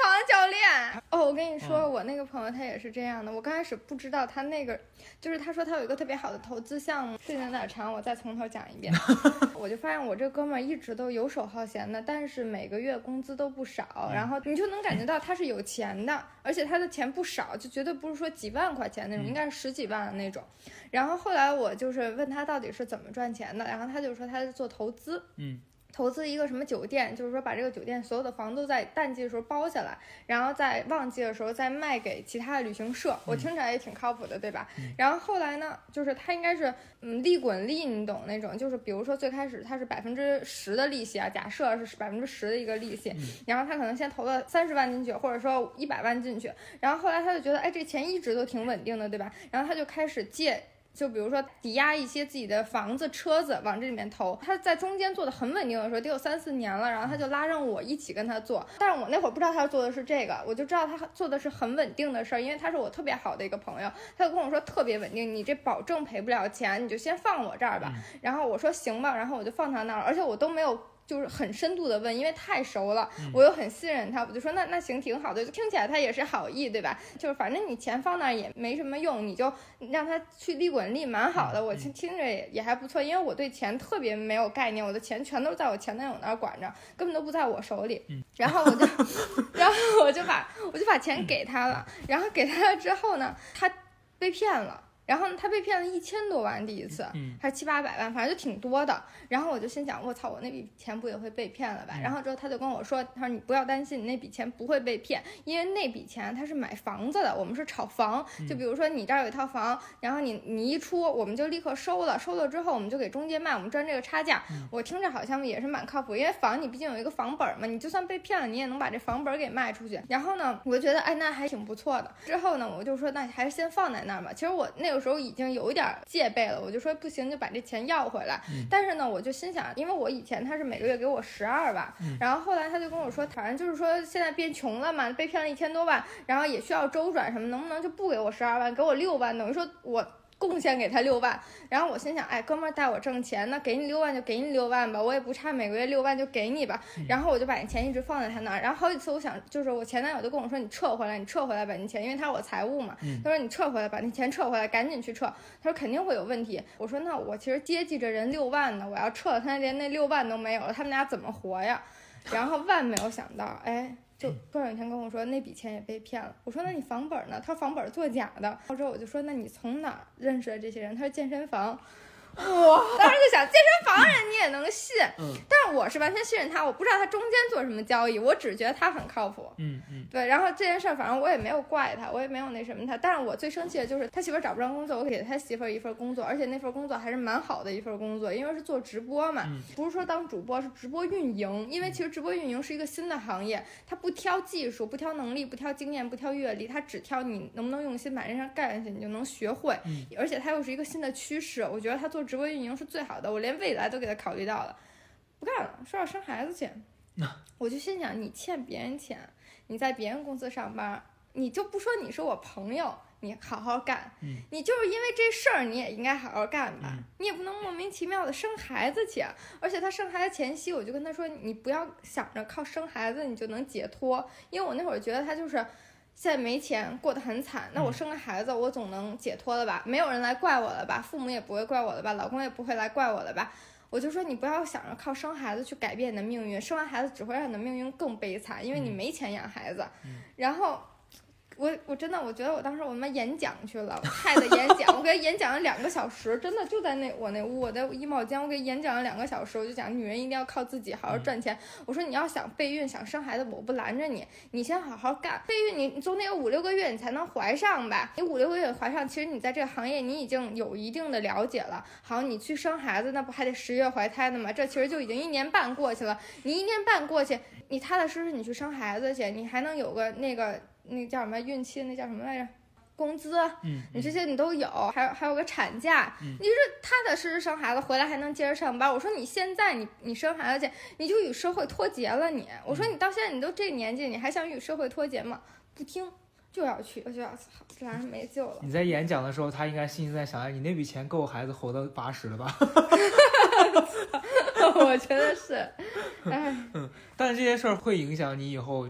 Speaker 2: 身房的教练哦，我跟你说，我那个朋友他也是这样的。我刚开始不知道他那个，就是他说他有一个特别好的投资项目，时间有点长，我再从头讲一遍。我就发现我这哥们儿一直都游手好闲的，但是每个月工资都不少，然后你就能感觉到他是有钱的，而且他的钱不少，就绝对不是说几万块钱那种，应该是十几万的那种。然后后来我就是问他到底是怎么赚钱的，然后他就说他是做投资，嗯。投资一个什么酒店，就是说把这个酒店所有的房都在淡季的时候包下来，然后在旺季的时候再卖给其他的旅行社。我听起来也挺靠谱的，对吧？然后后来呢，就是他应该是嗯利滚利，你懂那种，就是比如说最开始他是百分之十的利息啊，假设是百分之十的一个利息，然后他可能先投了三十万进去，或者说一百万进去，然后后来他就觉得哎这钱一直都挺稳定的，对吧？然后他就开始借。就比如说抵押一些自己的房子、车子往这里面投，他在中间做的很稳定的时候，得有三四年了，然后他就拉上我一起跟他做。但是我那会儿不知道他做的是这个，我就知道他做的是很稳定的事儿，因为他是我特别好的一个朋友，他就跟我说特别稳定，你这保证赔不了钱，你就先放我这儿吧。然后我说行吧，然后我就放他那儿，而且我都没有。就是很深度的问，因为太熟了，我又很信任他，我就说那那行挺好的，就听起来他也是好意，对吧？就是反正你钱放那儿也没什么用，你就让他去利滚利，蛮好的。我听听着也也还不错，因为我对钱特别没有概念，我的钱全都在我前男友那儿管着，根本都不在我手里。然后我就，然后我就把我就把钱给他了，然后给他了之后呢，他被骗了。然后他被骗了一千多万，第一次，还是七八百万，反正就挺多的。然后我就心想，我操，我那笔钱不也会被骗了吧？然后之后他就跟我说，他说你不要担心，你那笔钱不会被骗，因为那笔钱他是买房子的，我们是炒房。就比如说你这儿有一套房，然后你你一出，我们就立刻收了，收了之后我们就给中介卖，我们赚这个差价。我听着好像也是蛮靠谱，因为房你毕竟有一个房本嘛，你就算被骗了，你也能把这房本给卖出去。然后呢，我就觉得哎，那还挺不错的。之后呢，我就说那还是先放在那儿吧。其实我那个。时候已经有一点戒备了，我就说不行，就把这钱要回来。但是呢，我就心想，因为我以前他是每个月给我十二万，然后后来他就跟我说，反正就是说现在变穷了嘛，被骗了一千多万，然后也需要周转什么，能不能就不给我十二万，给我六万？等于说我。贡献给他六万，然后我心想，哎，哥们儿带我挣钱，那给你六万就给你六万吧，我也不差每个月六万就给你吧。然后我就把那钱一直放在他那儿，然后好几次我想，就是我前男友就跟我说，你撤回来，你撤回来把那钱，因为他是我财务嘛，他说你撤回来，把那钱撤回来，赶紧去撤。他说肯定会有问题。我说那我其实接济着人六万呢，我要撤了，他连那六万都没有了，他们俩怎么活呀？然后万没有想到，哎。就过两天跟我说那笔钱也被骗了，我说那你房本呢？他说房本作假的。之后我就说那你从哪认识的这些人？他说健身房。哇！当时就想健身房人你也能信，嗯，但是我是完全信任他，我不知道他中间做什么交易，我只觉得他很靠谱，
Speaker 1: 嗯嗯，
Speaker 2: 对。然后这件事儿，反正我也没有怪他，我也没有那什么他，但是我最生气的就是他媳妇儿找不着工作，我给他媳妇儿一份工作，而且那份工作还是蛮好的一份工作，因为是做直播嘛，不是说当主播，是直播运营。因为其实直播运营是一个新的行业，他不挑技术，不挑能力，不挑经验，不挑阅历，他只挑你能不能用心把这事干下去，你就能学会。而且他又是一个新的趋势，我觉得他做直播运营是最。好的，我连未来都给他考虑到了，不干了，说要生孩子去。我就心想，你欠别人钱，你在别人公司上班，你就不说你是我朋友，你好好干。你就是因为这事儿，你也应该好好干吧。你也不能莫名其妙的生孩子去。而且他生孩子前夕，我就跟他说，你不要想着靠生孩子你就能解脱，因为我那会儿觉得他就是现在没钱，过得很惨。那我生个孩子，我总能解脱了吧？没有人来怪我了吧？父母也不会怪我了吧？老公也不会来怪我了吧？我就说你不要想着靠生孩子去改变你的命运，生完孩子只会让你的命运更悲惨，因为你没钱养孩子。然后。我我真的我觉得我当时我他妈演讲去了，太的演讲，我给他演讲了两个小时，真的就在那我那屋我的衣帽间，我给演讲了两个小时，我就讲女人一定要靠自己好好赚钱。我说你要想备孕想生孩子，我不拦着你，你先好好干。备孕你你总得有五六个月你才能怀上吧？你五六个月怀上，其实你在这个行业你已经有一定的了解了。好，你去生孩子那不还得十月怀胎呢吗？这其实就已经一年半过去了。你一年半过去，你踏踏实实你去生孩子去，你还能有个那个。那叫什么孕期？那叫什么来着？工资，
Speaker 1: 嗯，
Speaker 2: 你这些你都有，还有还有个产假，你是踏踏实实生孩子回来还能接着上班。我说你现在你你生孩子去，你就与社会脱节了。你，我说你到现在你都这年纪，你还想与社会脱节吗？不听，就要去，我就要操，这玩意没救了。
Speaker 1: 你在演讲的时候，他应该心里在想：哎，你那笔钱够孩子活到八十了吧？
Speaker 2: 我觉得是，
Speaker 1: 哎，嗯，但是这些事儿会影响你以后。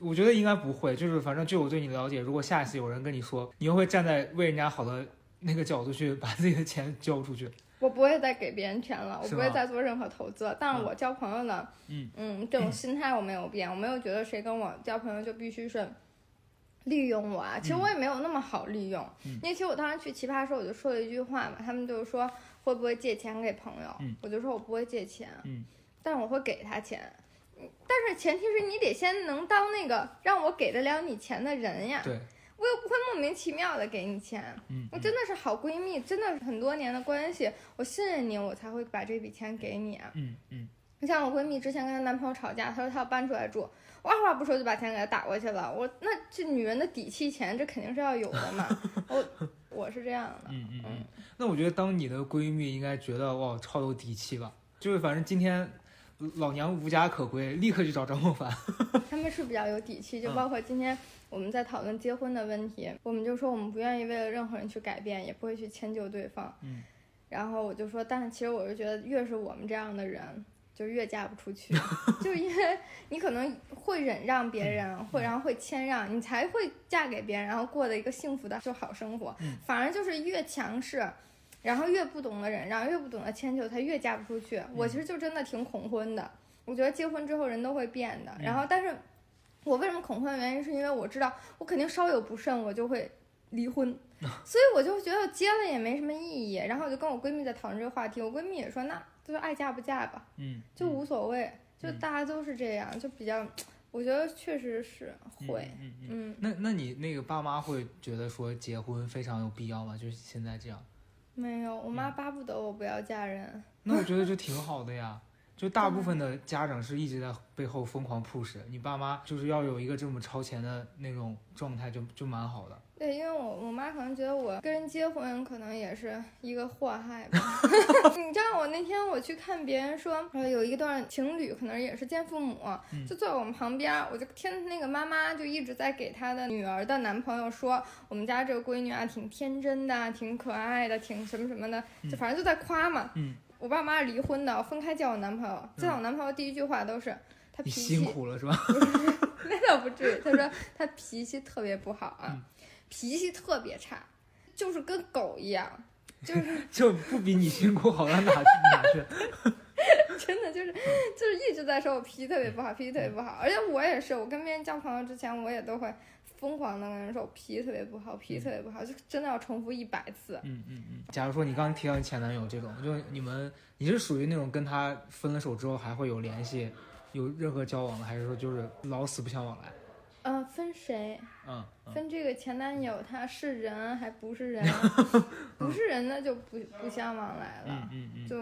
Speaker 1: 我觉得应该不会，就是反正据我对你了解，如果下一次有人跟你说，你又会站在为人家好的那个角度去把自己的钱交出去。
Speaker 2: 我不会再给别人钱了，我不会再做任何投资。但是我交朋友呢，
Speaker 1: 嗯
Speaker 2: 嗯，这种心态我没有变，我没有觉得谁跟我交朋友就必须是利用我啊。其实我也没有那么好利用，因为其实我当时去奇葩说，我就说了一句话嘛，他们就是说会不会借钱给朋友，我就说我不会借钱，
Speaker 1: 嗯，
Speaker 2: 但是我会给他钱。但是前提是你得先能当那个让我给得了你钱的人呀。
Speaker 1: 对，
Speaker 2: 我又不会莫名其妙的给你钱。
Speaker 1: 嗯，
Speaker 2: 我真的是好闺蜜，真的是很多年的关系，我信任你，我才会把这笔钱给你啊。
Speaker 1: 嗯嗯。
Speaker 2: 你像我闺蜜之前跟她男朋友吵架，她说她要搬出来住，我二话不说就把钱给她打过去了。我那这女人的底气钱，这肯定是要有的嘛。我我是这样的。
Speaker 1: 嗯嗯嗯。那我觉得当你的闺蜜应该觉得哇超有底气吧，就是反正今天。老娘无家可归，立刻去找张梦凡。
Speaker 2: 他们是比较有底气，就包括今天我们在讨论结婚的问题，我们就说我们不愿意为了任何人去改变，也不会去迁就对方。
Speaker 1: 嗯。
Speaker 2: 然后我就说，但是其实我是觉得，越是我们这样的人，就越嫁不出去，就因为你可能会忍让别人，会然后会谦让，你才会嫁给别人，然后过的一个幸福的就好生活。反而就是越强势。然后越不懂得忍让，越不懂得迁就，他越嫁不出去。我其实就真的挺恐婚的。我觉得结婚之后人都会变的。然后，但是我为什么恐婚的原因，是因为我知道我肯定稍有不慎，我就会离婚。所以我就觉得结了也没什么意义。然后我就跟我闺蜜在讨论这个话题，我闺蜜也说，那就爱嫁不嫁吧，
Speaker 1: 嗯，
Speaker 2: 就无所谓，就大家都是这样，就比较，我觉得确实是会，
Speaker 1: 嗯嗯。那那你那个爸妈会觉得说结婚非常有必要吗？就是现在这样。
Speaker 2: 没有，我妈巴不得我不要嫁人。
Speaker 1: 那我觉得就挺好的呀，就大部分的家长是一直在背后疯狂 push，你爸妈就是要有一个这么超前的那种状态，就就蛮好的。
Speaker 2: 对，因为我我妈可能觉得我跟人结婚可能也是一个祸害吧。你知道我那天我去看别人说，呃，有一段情侣可能也是见父母，就坐我们旁边，我就听那个妈妈就一直在给她的女儿的男朋友说，我们家这个闺女啊挺天真的，挺可爱的，挺什么什么的，就反正就在夸嘛。
Speaker 1: 嗯。
Speaker 2: 我爸妈离婚的，分开叫我男朋友，叫我男朋友第一句话都是他脾气。
Speaker 1: 辛苦了是吧？
Speaker 2: 那倒不至于，他说他脾气特别不好啊。脾气特别差，就是跟狗一样，就是
Speaker 1: 就不比你辛苦好到哪去哪去。
Speaker 2: 真的就是就是一直在说我脾气特别不好，脾气特别不好。而且我也是，我跟别人交朋友之前，我也都会疯狂的跟人说我脾气特别不好，脾气特别不好，就真的要重复一百次。
Speaker 1: 嗯嗯嗯。假如说你刚刚提到你前男友这种，就你们你是属于那种跟他分了手之后还会有联系，有任何交往的，还是说就是老死不相往来？
Speaker 2: 呃，分谁？
Speaker 1: 嗯，
Speaker 2: 分这个前男友，他是人还不是人？不是人，那就不不相往来
Speaker 1: 了。嗯嗯
Speaker 2: 就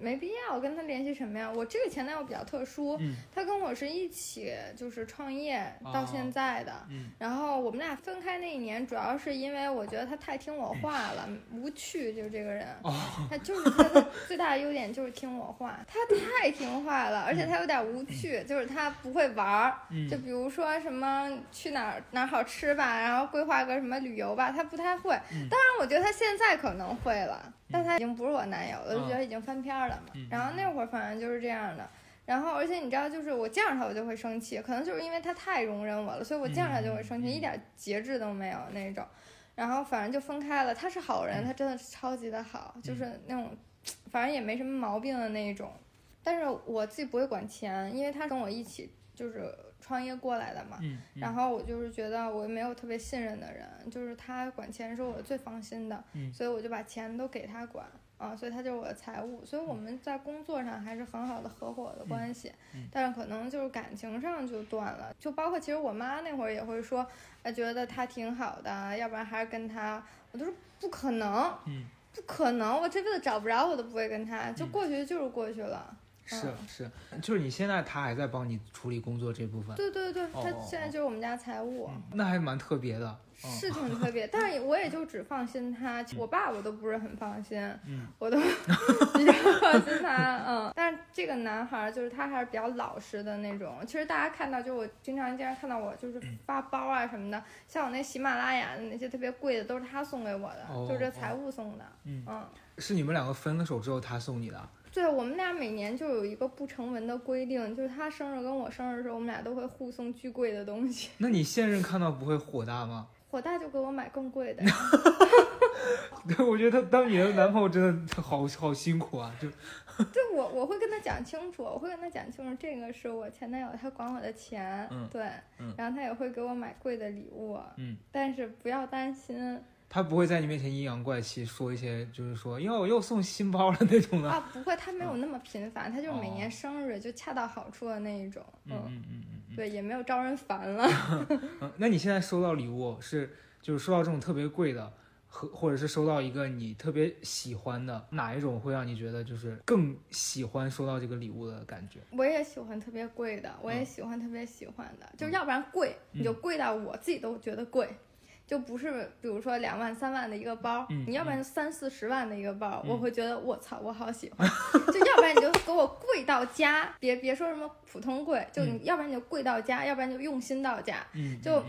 Speaker 2: 没必要跟他联系什么呀？我这个前男友比较特殊，他跟我是一起就是创业到现在的。然后我们俩分开那一年，主要是因为我觉得他太听我话了，无趣，就是这个人。他就是他的最大的优点就是听我话，他太听话了，而且他有点无趣，就是他不会玩儿。就比如说什么去哪儿哪儿好吃吧，然后规划个什么旅游吧，他不太会。当然，我觉得他现在可能会了。但他已经不是我男友了，就觉得已经翻篇了嘛。然后那会儿反正就是这样的。然后而且你知道，就是我见着他我就会生气，可能就是因为他太容忍我了，所以我见着他就会生气，一点节制都没有那种。然后反正就分开了。他是好人，他真的是超级的好，就是那种，反正也没什么毛病的那种。但是我自己不会管钱，因为他跟我一起就是。创业过来的嘛，然后我就是觉得我没有特别信任的人，就是他管钱是我最放心的，所以我就把钱都给他管啊，所以他就是我的财务，所以我们在工作上还是很好的合伙的关系，但是可能就是感情上就断了，就包括其实我妈那会儿也会说，啊，觉得他挺好的，要不然还是跟他，我都说不可能，不可能，我这辈子找不着我都不会跟他，就过去就是过去了。
Speaker 1: 是是，就是你现在他还在帮你处理工作这部分。
Speaker 2: 对对对，他现在就是我们家财务。
Speaker 1: 那还蛮特别的。
Speaker 2: 是挺特别，但是我也就只放心他。我爸我都不是很放心，我都 比较放心他。嗯，但是这个男孩就是他还是比较老实的那种。其实大家看到，就我经常经常看到我就是发包啊什么的，像我那喜马拉雅的那些特别贵的，都是他送给我的，就是财务送的。嗯，
Speaker 1: 是你们两个分了手之后他送你的？
Speaker 2: 对我们俩每年就有一个不成文的规定，就是他生日跟我生日的时候，我们俩都会互送巨贵的东西。
Speaker 1: 那你现任看到不会火大吗？
Speaker 2: 火大就给我买更贵的。
Speaker 1: 对，我觉得他当你的男朋友真的好好辛苦啊，就。
Speaker 2: 对我我会跟他讲清楚，我会跟他讲清楚，这个是我前男友，他管我的钱，对，然后他也会给我买贵的礼物，嗯，但是不要担心。
Speaker 1: 他不会在你面前阴阳怪气说一些，就是说因为我又送新包了那种的
Speaker 2: 啊，不会，他没有那么频繁，他就是每年生日就恰到好处的那一种，
Speaker 1: 嗯嗯嗯嗯，
Speaker 2: 对，也没有招人烦了。
Speaker 1: 嗯，那你现在收到礼物是就是收到这种特别贵的，和或者是收到一个你特别喜欢的，哪一种会让你觉得就是更喜欢收到这个礼物的感觉？
Speaker 2: 我也喜欢特别贵的，我也喜欢特别喜欢的，就是要不然贵你就贵到我自己都觉得贵。就不是，比如说两万三万的一个包，你要不然就三四十万的一个包，我会觉得我操，我好喜欢。就要不然你就给我贵到家，别别说什么普通贵，就你要不然你就贵到家，要不然就用心到家，就。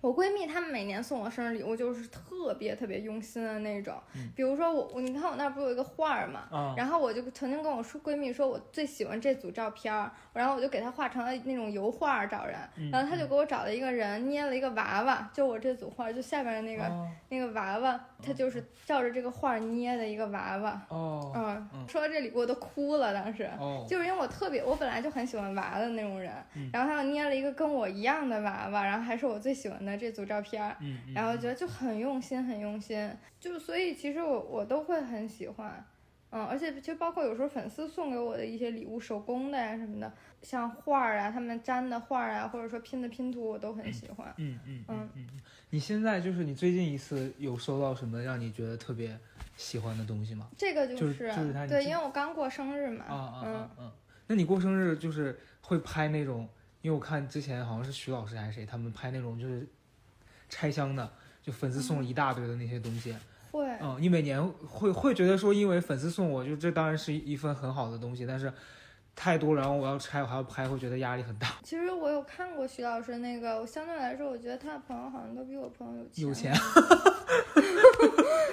Speaker 2: 我闺蜜她们每年送我生日礼物就是特别特别用心的那种，比如说我我你看我那儿不是有一个画儿嘛，然后我就曾经跟我说闺蜜说我最喜欢这组照片儿，然后我就给她画成了那种油画找人，然后她就给我找了一个人捏了一个娃娃，就我这组画就下边的那个那个娃娃，她就是照着这个画捏的一个娃娃，哦，嗯，说到这里我都哭了当时，就是因为我特别我本来就很喜欢娃的那种人，然后她又捏了一个跟我一样的娃娃，然后还是我最喜欢的。这组照片，嗯，然后觉得就很用心，很用心，就所以其实我我都会很喜欢，嗯，而且就包括有时候粉丝送给我的一些礼物，手工的呀什么的，像画儿啊，他们粘的画儿啊，或者说拼的拼图，我都很喜欢，
Speaker 1: 嗯嗯嗯嗯。你现在就是你最近一次有收到什么让你觉得特别喜欢的东西吗？
Speaker 2: 这个
Speaker 1: 就是
Speaker 2: 就是他，对，因为我刚过生日嘛，
Speaker 1: 啊啊嗯嗯，那你过生日就是会拍那种，因为我看之前好像是徐老师还是谁，他们拍那种就是。拆箱的，就粉丝送了一大堆的那些东西，
Speaker 2: 会，
Speaker 1: 嗯，你每年会会觉得说，因为粉丝送我，就这当然是一份很好的东西，但是太多了，然后我要拆，我还要拍，会觉得压力很大。
Speaker 2: 其实我有看过徐老师那个，我相对来说，我觉得他的朋友好像都比我朋友有钱。
Speaker 1: 有钱。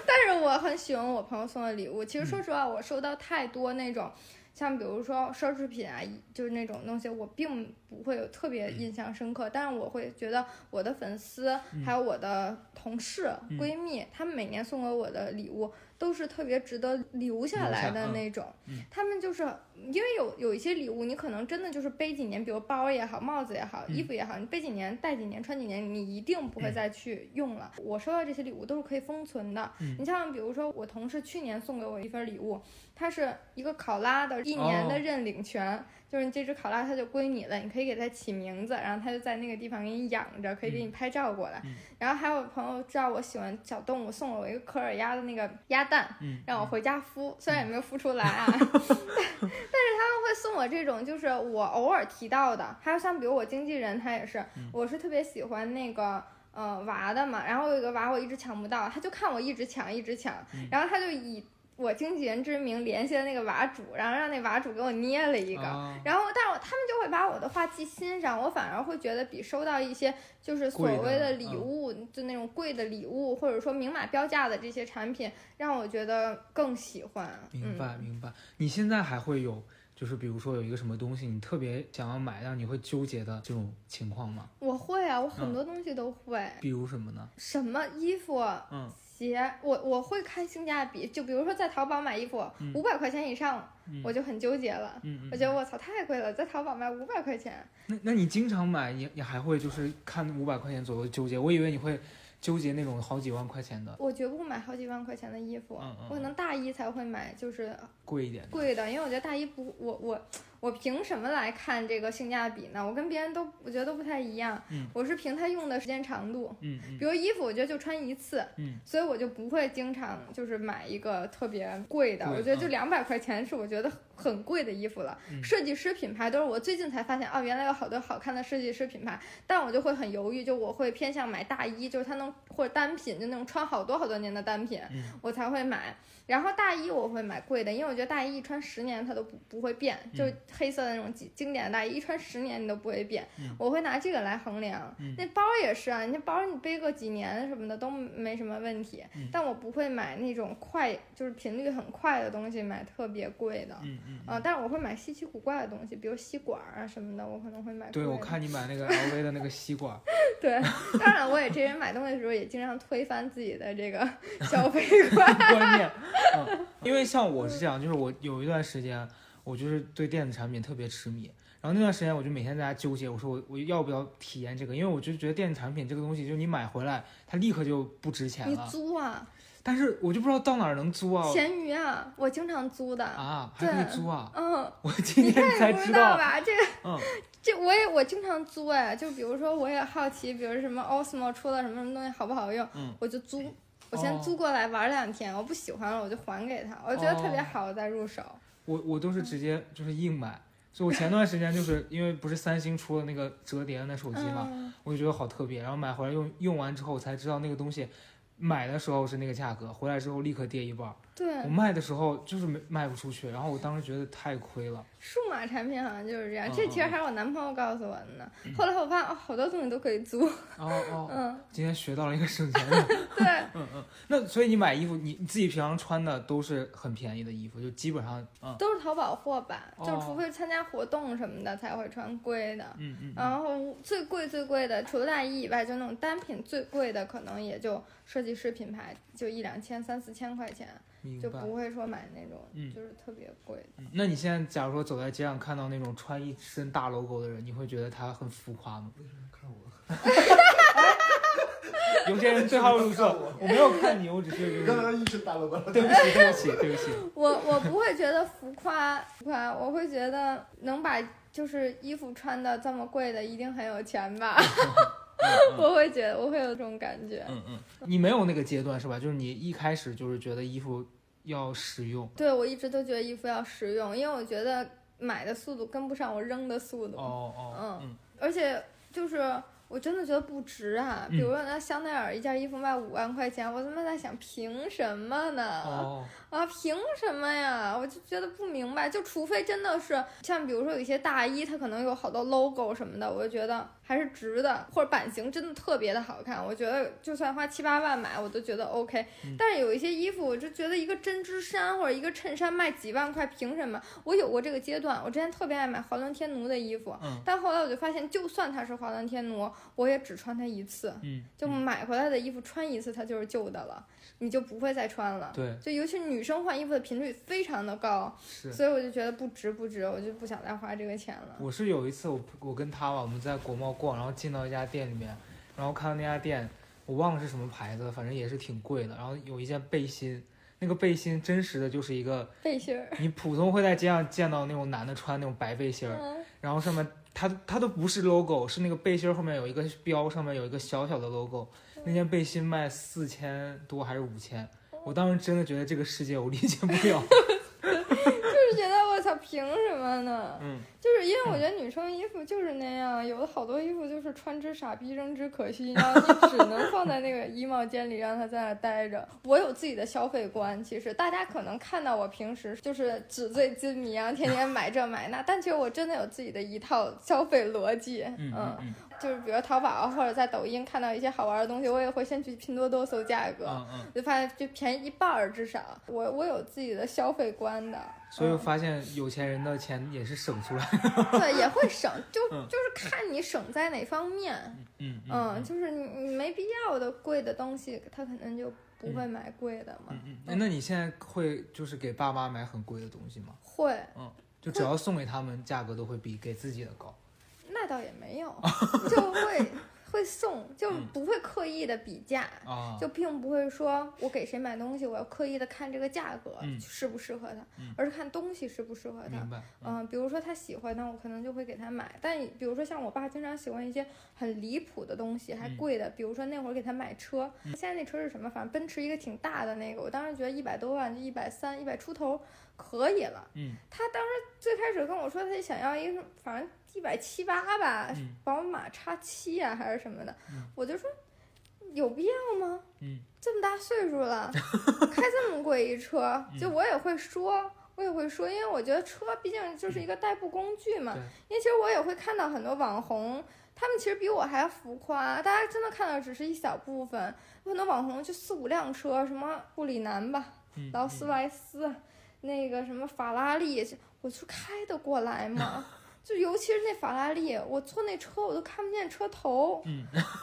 Speaker 2: 但是我很喜欢我朋友送的礼物。其实说实话，我收到太多那种。像比如说奢侈品啊，就是那种东西，我并不会有特别印象深刻，但是我会觉得我的粉丝还有我的同事、闺蜜，他们每年送给我的礼物。都是特别值得留下来的那种，他们就是因为有有一些礼物，你可能真的就是背几年，比如包也好，帽子也好，衣服也好，你背几年、戴几年、穿几年，你一定不会再去用了。我收到这些礼物都是可以封存的。你像比如说我同事去年送给我一份礼物，它是一个考拉的一年的认领权。就是这只考拉它就归你了，你可以给它起名字，然后它就在那个地方给你养着，可以给你拍照过来。然后还有朋友知道我喜欢小动物，送了我一个科尔鸭的那个鸭蛋，让我回家孵，虽然也没有孵出来啊，但但是他们会送我这种，就是我偶尔提到的。还有像比如我经纪人，他也是，我是特别喜欢那个。呃，娃的嘛，然后有一个娃，我一直抢不到，他就看我一直抢，一直抢，然后他就以我经纪人之名联系的那个娃主，然后让那娃主给我捏了一个，然后，但是他们就会把我的画记心上，我反而会觉得比收到一些就是所谓的礼物，就那种贵的礼物，或者说明码标价的这些产品，让我觉得更喜欢。
Speaker 1: 明白，明白。你现在还会有？就是比如说有一个什么东西你特别想要买，让你会纠结的这种情况吗？
Speaker 2: 我会啊，我很多东西都会。
Speaker 1: 比如什么呢？
Speaker 2: 什么衣服、嗯，鞋，我我会看性价比。就比如说在淘宝买衣服，五百块钱以上，我就很纠结了。嗯我觉得我操太贵了，在淘宝卖五百块钱。
Speaker 1: 那那你经常买，你你还会就是看五百块钱左右纠结？我以为你会。纠结那种好几万块钱的，
Speaker 2: 我绝不买好几万块钱的衣服，我可能大衣才会买，就是
Speaker 1: 贵一点，
Speaker 2: 贵的，因为我觉得大衣不，我我。我凭什么来看这个性价比呢？我跟别人都我觉得都不太一样。嗯，我是凭它用的时间长度。嗯比如衣服，我觉得就穿一次。嗯，所以我就不会经常就是买一个特别贵的。我觉得就两百块钱是我觉得很贵的衣服了。设计师品牌都是我最近才发现，哦，原来有好多好看的设计师品牌。但我就会很犹豫，就我会偏向买大衣，就是它能或者单品，就那种穿好多好多年的单品，我才会买。然后大衣我会买贵的，因为我觉得大衣一穿十年它都不不会变，就黑色的那种经经典的大衣，一穿十年你都不会变。我会拿这个来衡量。那包也是啊，你那包你背个几年什么的都没什么问题。但我不会买那种快，就是频率很快的东西，买特别贵的。嗯嗯。啊，但是我会买稀奇古怪的东西，比如吸管啊什么的，我可能会买。
Speaker 1: 对，我看你买那个 LV 的那个吸管。
Speaker 2: 对，当然我也这人买东西的时候也经常推翻自己的这个 消费观
Speaker 1: 观念。嗯，因为像我是这样，就是我有一段时间，我就是对电子产品特别痴迷。然后那段时间，我就每天在家纠结，我说我我要不要体验这个？因为我就觉得电子产品这个东西，就是你买回来，它立刻就不值钱
Speaker 2: 了。你租啊？
Speaker 1: 但是我就不知道到哪儿能租啊。
Speaker 2: 闲鱼啊，我经常租的
Speaker 1: 啊，还可以租啊。
Speaker 2: 嗯，
Speaker 1: 我今天才知道
Speaker 2: 吧？这个，嗯，这我也我经常租哎，就比如说我也好奇，比如什么 Osmo 出了什么什么东西好不好用，嗯，我就租。我先租过来玩两天，我不喜欢了我就还给他，我觉得特别好我再入手。
Speaker 1: 我我都是直接就是硬买，所以我前段时间就是 因为不是三星出了那个折叠的那手机嘛，我就觉得好特别，然后买回来用用完之后我才知道那个东西。买的时候是那个价格，回来之后立刻跌一半。
Speaker 2: 对，
Speaker 1: 我卖的时候就是没卖不出去，然后我当时觉得太亏了。
Speaker 2: 数码产品好像就是这样，这其实还是我男朋友告诉我的呢。后来我发现哦，好多东西都可以租。
Speaker 1: 哦哦，嗯，今天学到了一个省钱的。
Speaker 2: 对，
Speaker 1: 嗯嗯。那所以你买衣服，你你自己平常穿的都是很便宜的衣服，就基本上嗯
Speaker 2: 都是淘宝货吧，就除非参加活动什么的才会穿贵的。嗯嗯。然后最贵最贵的，除了大衣以外，就那种单品最贵的，可能也就设计师品牌，就一两千、三四千块钱。就不会说买那种，就是特别贵的。
Speaker 1: 那你现在假如说走在街上看到那种穿一身大 logo 的人，你会觉得他很浮夸吗？看我。有些人对号入座，我没有看你，我只是。
Speaker 3: 刚刚一身大 logo。
Speaker 1: 对不起，对不起，对不起。
Speaker 2: 我我不会觉得浮夸，浮夸，我会觉得能把就是衣服穿的这么贵的，一定很有钱吧。我会觉得我会有这种感觉。
Speaker 1: 嗯嗯。你没有那个阶段是吧？就是你一开始就是觉得衣服。要实用，
Speaker 2: 对我一直都觉得衣服要实用，因为我觉得买的速度跟不上我扔的速度。
Speaker 1: 哦哦，
Speaker 2: 嗯，而且就是我真的觉得不值啊。比如说那香奈儿一件衣服卖五万块钱，我他妈在想凭什么呢？哦。啊，凭什么呀？我就觉得不明白。就除非真的是像比如说有一些大衣，它可能有好多 logo 什么的，我就觉得还是值的。或者版型真的特别的好看，我觉得就算花七八万买，我都觉得 OK。但是有一些衣服，我就觉得一个针织衫或者一个衬衫卖几万块，凭什么？我有过这个阶段，我之前特别爱买华伦天奴的衣服，但后来我就发现，就算它是华伦天奴，我也只穿它一次。嗯，就买回来的衣服穿一次，它就是旧的了。你就不会再穿了，
Speaker 1: 对，
Speaker 2: 就尤其女生换衣服的频率非常的高，
Speaker 1: 是，
Speaker 2: 所以我就觉得不值不值，我就不想再花这个钱了。
Speaker 1: 我是有一次我我跟他吧，我们在国贸逛，然后进到一家店里面，然后看到那家店，我忘了是什么牌子，反正也是挺贵的，然后有一件背心。那个背心真实的就是一个
Speaker 2: 背心儿。
Speaker 1: 你普通会在街上见到那种男的穿那种白背心儿，然后上面它它都不是 logo，是那个背心后面有一个标，上面有一个小小的 logo。那件背心卖四千多还是五千？我当时真的觉得这个世界我理解不了。
Speaker 2: 就是觉得我操，凭什么呢？嗯，就是因为我觉得女生衣服就是那样，有的好多衣服就是穿之傻逼，扔之可惜，然后你只能放在那个衣帽间里，让它在那待着。我有自己的消费观，其实大家可能看到我平时就是纸醉金迷啊，天天买这买那，但其实我真的有自己的一套消费逻辑。嗯。就是比如淘宝或者在抖音看到一些好玩的东西，我也会先去拼多多搜价格，就发现就便宜一半儿至少。我我有自己的消费观的，
Speaker 1: 所以我发现有钱人的钱也是省出来
Speaker 2: 的。对，也会省，就就是看你省在哪方面。嗯嗯，就是你你没必要的贵的东西，他可能就不会买贵的嘛。
Speaker 1: 嗯嗯，那你现在会就是给爸妈买很贵的东西吗？
Speaker 2: 会。
Speaker 1: 嗯，就只要送给他们，价格都会比给自己的高。
Speaker 2: 那倒也没有，就会会送，就不会刻意的比价，就并不会说我给谁买东西，我要刻意的看这个价格适不适合他，而是看东西适不适合他。嗯，比如说他喜欢，那我可能就会给他买。但比如说像我爸经常喜欢一些很离谱的东西，还贵的，比如说那会儿给他买车，现在那车是什么？反正奔驰一个挺大的那个，我当时觉得一百多万，就一百三、一百出头可以了。嗯，他当时最开始跟我说他想要一个，反正。一百七八吧，宝马叉七啊，还是什么的，我就说有必要吗？嗯，这么大岁数了，开这么贵一车，就我也会说，我也会说，因为我觉得车毕竟就是一个代步工具嘛。因为其实我也会看到很多网红，他们其实比我还浮夸，大家真的看到只是一小部分，很多网红就四五辆车，什么布里南吧，劳斯莱斯，那个什么法拉利，我就开得过来吗？就尤其是那法拉利，我坐那车我都看不见车头，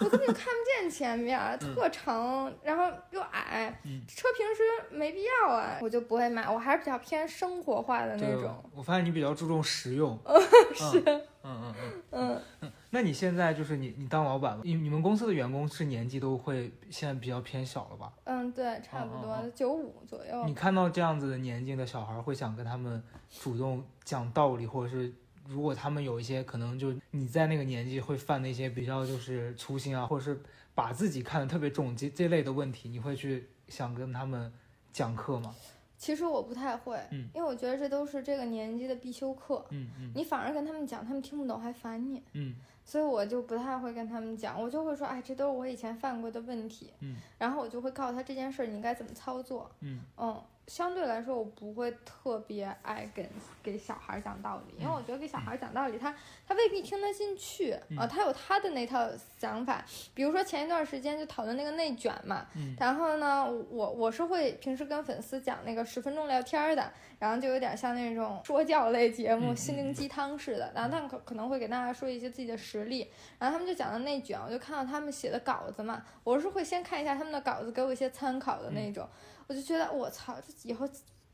Speaker 2: 我根本看不见前面，特长，然后又矮，车平时没必要啊，我就不会买，我还是比较偏生活化的那种。
Speaker 1: 我发现你比较注重实用，
Speaker 2: 是，
Speaker 1: 嗯嗯嗯嗯。那你现在就是你你当老板了，你你们公司的员工是年纪都会现在比较偏小了吧？
Speaker 2: 嗯，对，差不多九五左右。
Speaker 1: 你看到这样子的年纪的小孩，会想跟他们主动讲道理，或者是？如果他们有一些可能，就你在那个年纪会犯的一些比较就是粗心啊，或者是把自己看得特别重这这类的问题，你会去想跟他们讲课吗？
Speaker 2: 其实我不太会，嗯，因为我觉得这都是这个年纪的必修课，嗯嗯，你反而跟他们讲，他们听不懂还烦你，嗯，所以我就不太会跟他们讲，我就会说，哎，这都是我以前犯过的问题，嗯，然后我就会告诉他这件事儿你该怎么操作，嗯。嗯。相对来说，我不会特别爱跟给小孩讲道理，因为我觉得给小孩讲道理，他他未必听得进去啊，他有他的那套想法。比如说前一段时间就讨论那个内卷嘛，然后呢，我我是会平时跟粉丝讲那个十分钟聊天的，然后就有点像那种说教类节目，心灵鸡汤似的。然后他们可可能会给大家说一些自己的实例，然后他们就讲到内卷，我就看到他们写的稿子嘛，我是会先看一下他们的稿子，给我一些参考的那种。我就觉得我操，这以后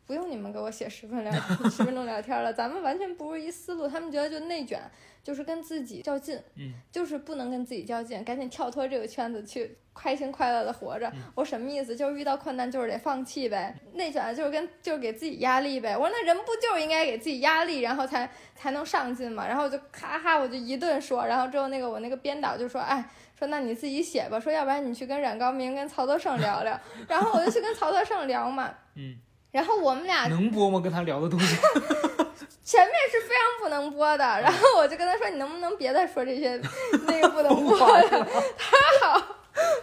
Speaker 2: 不用你们给我写十分聊十分钟聊天了，咱们完全不是一思路。他们觉得就内卷就是跟自己较劲，嗯，就是不能跟自己较劲，赶紧跳脱这个圈子去开心快乐的活着。我什么意思？就是遇到困难就是得放弃呗。内卷就是跟就是给自己压力呗。我说那人不就是应该给自己压力，然后才才能上进嘛。然后我就咔咔我就一顿说，然后之后那个我那个编导就说，哎。说那你自己写吧，说要不然你去跟冉高明、跟曹德胜聊聊，然后我就去跟曹德胜聊嘛，嗯，然后我们俩
Speaker 1: 能播吗？跟他聊的东西，
Speaker 2: 前面是非常不能播的，然后我就跟他说，你能不能别再说这些那个不能播的，他好。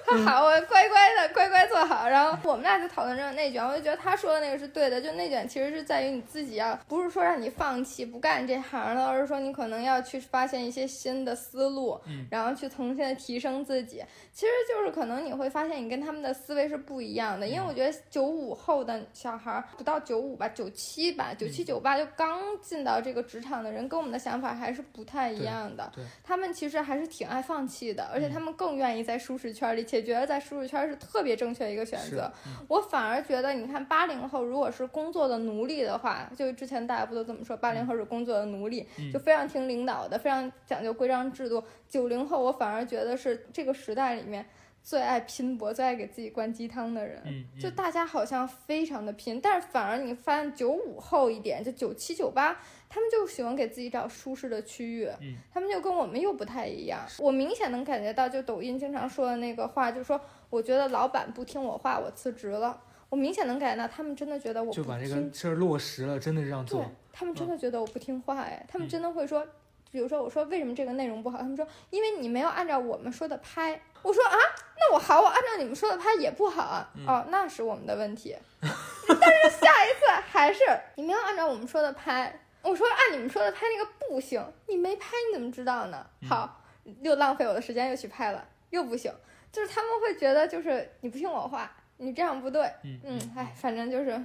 Speaker 2: 他好，我乖乖的，乖乖坐好。然后我们俩就讨论这个内卷，我就觉得他说的那个是对的。就内卷其实是在于你自己要，不是说让你放弃不干这行了，而是说你可能要去发现一些新的思路，然后去重新的提升自己。其实就是可能你会发现你跟他们的思维是不一样的，因为我觉得九五后的小孩不到九五吧，九七吧，九七九八就刚进到这个职场的人，跟我们的想法还是不太一样的。他们其实还是挺爱放弃的，而且他们更愿意在舒适圈里。且觉得在舒适圈是特别正确的一个选择。我反而觉得，你看八零后如果是工作的奴隶的话，就之前大家不都这么说，八零后是工作的奴隶，就非常听领导的，非常讲究规章制度。九零后我反而觉得是这个时代里面最爱拼搏、最爱给自己灌鸡汤的人，就大家好像非常的拼，但是反而你发现九五后一点，就九七九八，他们就喜欢给自己找舒适的区域，他们就跟我们又不太一样。我明显能感觉到，就抖音经常说的那个话，就是说，我觉得老板不听我话，我辞职了。我明显能感觉到，他们真的觉得我
Speaker 1: 就把这个事儿落实了，真的这样做。
Speaker 2: 他们真的觉得我不听话哎，他们真的会说，比如说我说为什么这个内容不好，他们说因为你没有按照我们说的拍。我说啊，那我好，我按照你们说的拍也不好啊。哦，那是我们的问题。但是下一次还是你没有按照我们说的拍。我说按你们说的拍那个不行，你没拍你怎么知道呢？好，又浪费我的时间又去拍了，又不行。就是他们会觉得就是你不听我话，你这样不对。嗯嗯，哎，反正就是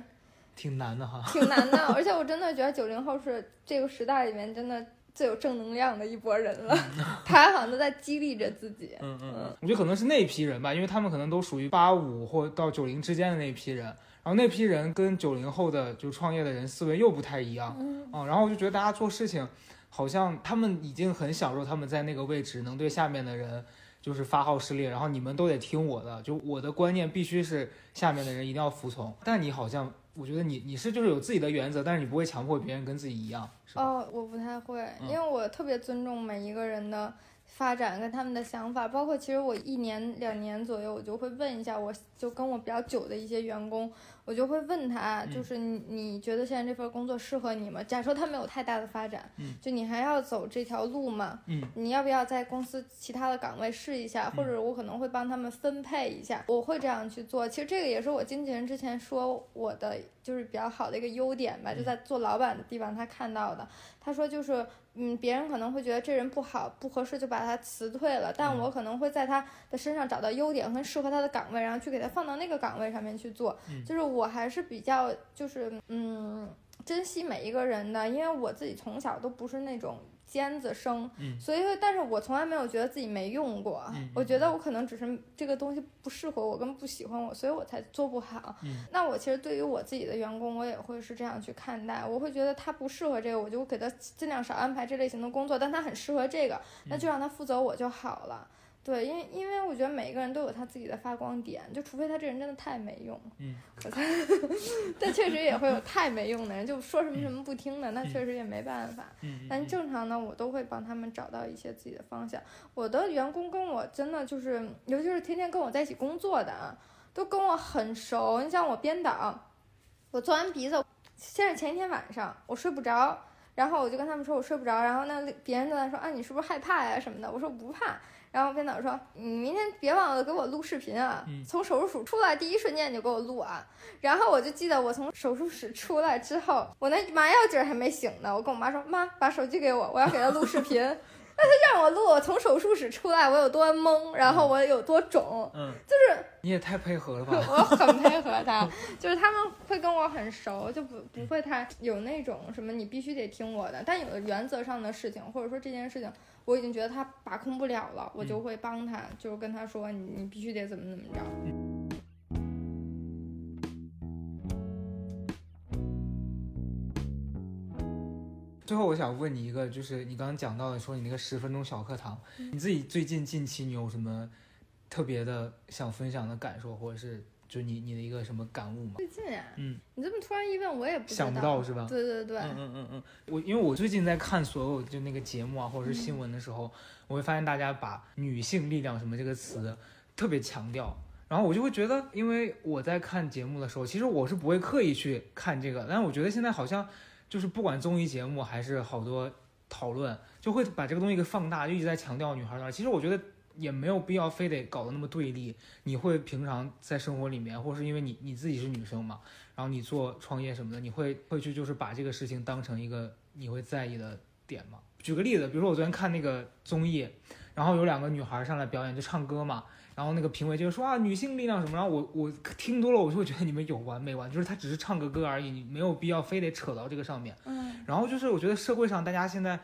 Speaker 1: 挺难的哈，
Speaker 2: 挺难的。而且我真的觉得九零后是这个时代里面真的。最有正能量的一波人了，他好像都在激励着自己。
Speaker 1: 嗯嗯嗯，我觉得可能是那一批人吧，因为他们可能都属于八五或到九零之间的那一批人，然后那批人跟九零后的就创业的人思维又不太一样。嗯，然后我就觉得大家做事情，好像他们已经很享受他们在那个位置能对下面的人就是发号施令，然后你们都得听我的，就我的观念必须是下面的人一定要服从。但你好像。我觉得你你是就是有自己的原则，但是你不会强迫别人跟自己一样。
Speaker 2: 哦，我不太会，因为我特别尊重每一个人的。发展跟他们的想法，包括其实我一年两年左右，我就会问一下，我就跟我比较久的一些员工，我就会问他，就是你你觉得现在这份工作适合你吗？假说他没有太大的发展，就你还要走这条路吗？嗯，你要不要在公司其他的岗位试一下？或者我可能会帮他们分配一下，我会这样去做。其实这个也是我经纪人之前说我的就是比较好的一个优点吧，就在做老板的地方他看到的，他说就是。嗯，别人可能会觉得这人不好不合适，就把他辞退了。但我可能会在他的身上找到优点和适合他的岗位，然后去给他放到那个岗位上面去做。就是我还是比较就是嗯珍惜每一个人的，因为我自己从小都不是那种。尖子生，所以，但是我从来没有觉得自己没用过。我觉得我可能只是这个东西不适合我，跟不喜欢我，所以我才做不好。那我其实对于我自己的员工，我也会是这样去看待。我会觉得他不适合这个，我就给他尽量少安排这类型的工作。但他很适合这个，那就让他负责我就好了。对，因为因为我觉得每一个人都有他自己的发光点，就除非他这人真的太没用，嗯，但确实也会有太没用的人，就说什么什么不听的，那确实也没办法。嗯，但正常呢，我都会帮他们找到一些自己的方向。我的员工跟我真的就是，尤其是天天跟我在一起工作的啊，都跟我很熟。你像我编导，我做完鼻子，先是前一天晚上我睡不着，然后我就跟他们说我睡不着，然后那别人都在说啊你是不是害怕呀什么的，我说不怕。然后编导说：“你明天别忘了给我录视频啊！从手术室出来第一瞬间你就给我录啊！”然后我就记得我从手术室出来之后，我那麻药劲儿还没醒呢。我跟我妈说：“妈，把手机给我，我要给他录视频。”那他让我录我从手术室出来我有多懵，然后我有多肿，嗯，就是
Speaker 1: 你也太配合了吧！
Speaker 2: 我很配合他，就是他们会跟我很熟，就不不会太有那种什么你必须得听我的。但有的原则上的事情，或者说这件事情。我已经觉得他把控不了了，我就会帮他，就是跟他说，你你必须得怎么怎么着。
Speaker 1: 最后，我想问你一个，就是你刚刚讲到的，说你那个十分钟小课堂，你自己最近近期你有什么特别的想分享的感受，或者是？就你你的一个什么感悟吗？
Speaker 2: 最近啊，嗯，你这么突然一问，我也不
Speaker 1: 想不到是吧？
Speaker 2: 对对对，
Speaker 1: 嗯嗯嗯嗯，我因为我最近在看所有就那个节目啊，或者是新闻的时候，我会发现大家把女性力量什么这个词特别强调，然后我就会觉得，因为我在看节目的时候，其实我是不会刻意去看这个，但是我觉得现在好像就是不管综艺节目还是好多讨论，就会把这个东西给放大，就一直在强调女孩儿。其实我觉得。也没有必要非得搞得那么对立。你会平常在生活里面，或是因为你你自己是女生嘛，然后你做创业什么的，你会会去就是把这个事情当成一个你会在意的点吗？举个例子，比如说我昨天看那个综艺，然后有两个女孩上来表演就唱歌嘛，然后那个评委就说啊女性力量什么，然后我我听多了我就会觉得你们有完没完，就是他只是唱个歌而已，你没有必要非得扯到这个上面。嗯，然后就是我觉得社会上大家现在。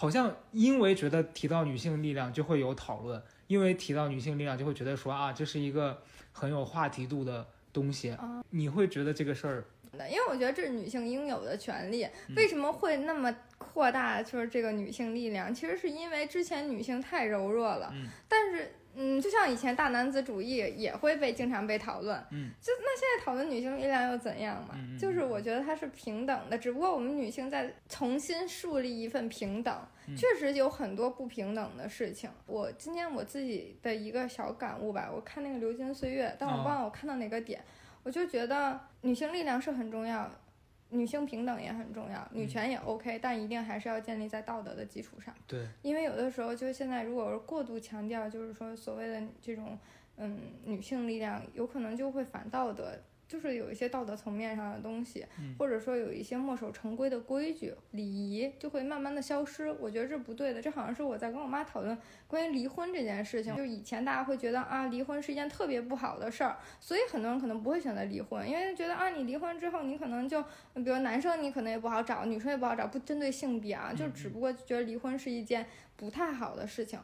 Speaker 1: 好像因为觉得提到女性力量就会有讨论，因为提到女性力量就会觉得说啊，这是一个很有话题度的东西。你会觉得这个事儿？
Speaker 2: 因为我觉得这是女性应有的权利。为什么会那么扩大就是这个女性力量，其实是因为之前女性太柔弱了，但是。嗯，就像以前大男子主义也会被经常被讨论，
Speaker 1: 嗯，
Speaker 2: 就那现在讨论女性力量又怎样嘛？就是我觉得它是平等的，只不过我们女性在重新树立一份平等，确实有很多不平等的事情。我今天我自己的一个小感悟吧，我看那个《流金岁月》，但我忘了我看到哪个点，我就觉得女性力量是很重要。女性平等也很重要，女权也 OK，但一定还是要建立在道德的基础上。
Speaker 1: 对，
Speaker 2: 因为有的时候，就现在如果是过度强调，就是说所谓的这种，嗯，女性力量，有可能就会反道德。就是有一些道德层面上的东西，或者说有一些墨守成规的规矩、礼仪，就会慢慢的消失。我觉得这不对的。这好像是我在跟我妈讨论关于离婚这件事情。就以前大家会觉得啊，离婚是一件特别不好的事儿，所以很多人可能不会选择离婚，因为觉得啊，你离婚之后，你可能就，比如男生你可能也不好找，女生也不好找，不针对性别啊，就只不过觉得离婚是一件不太好的事情。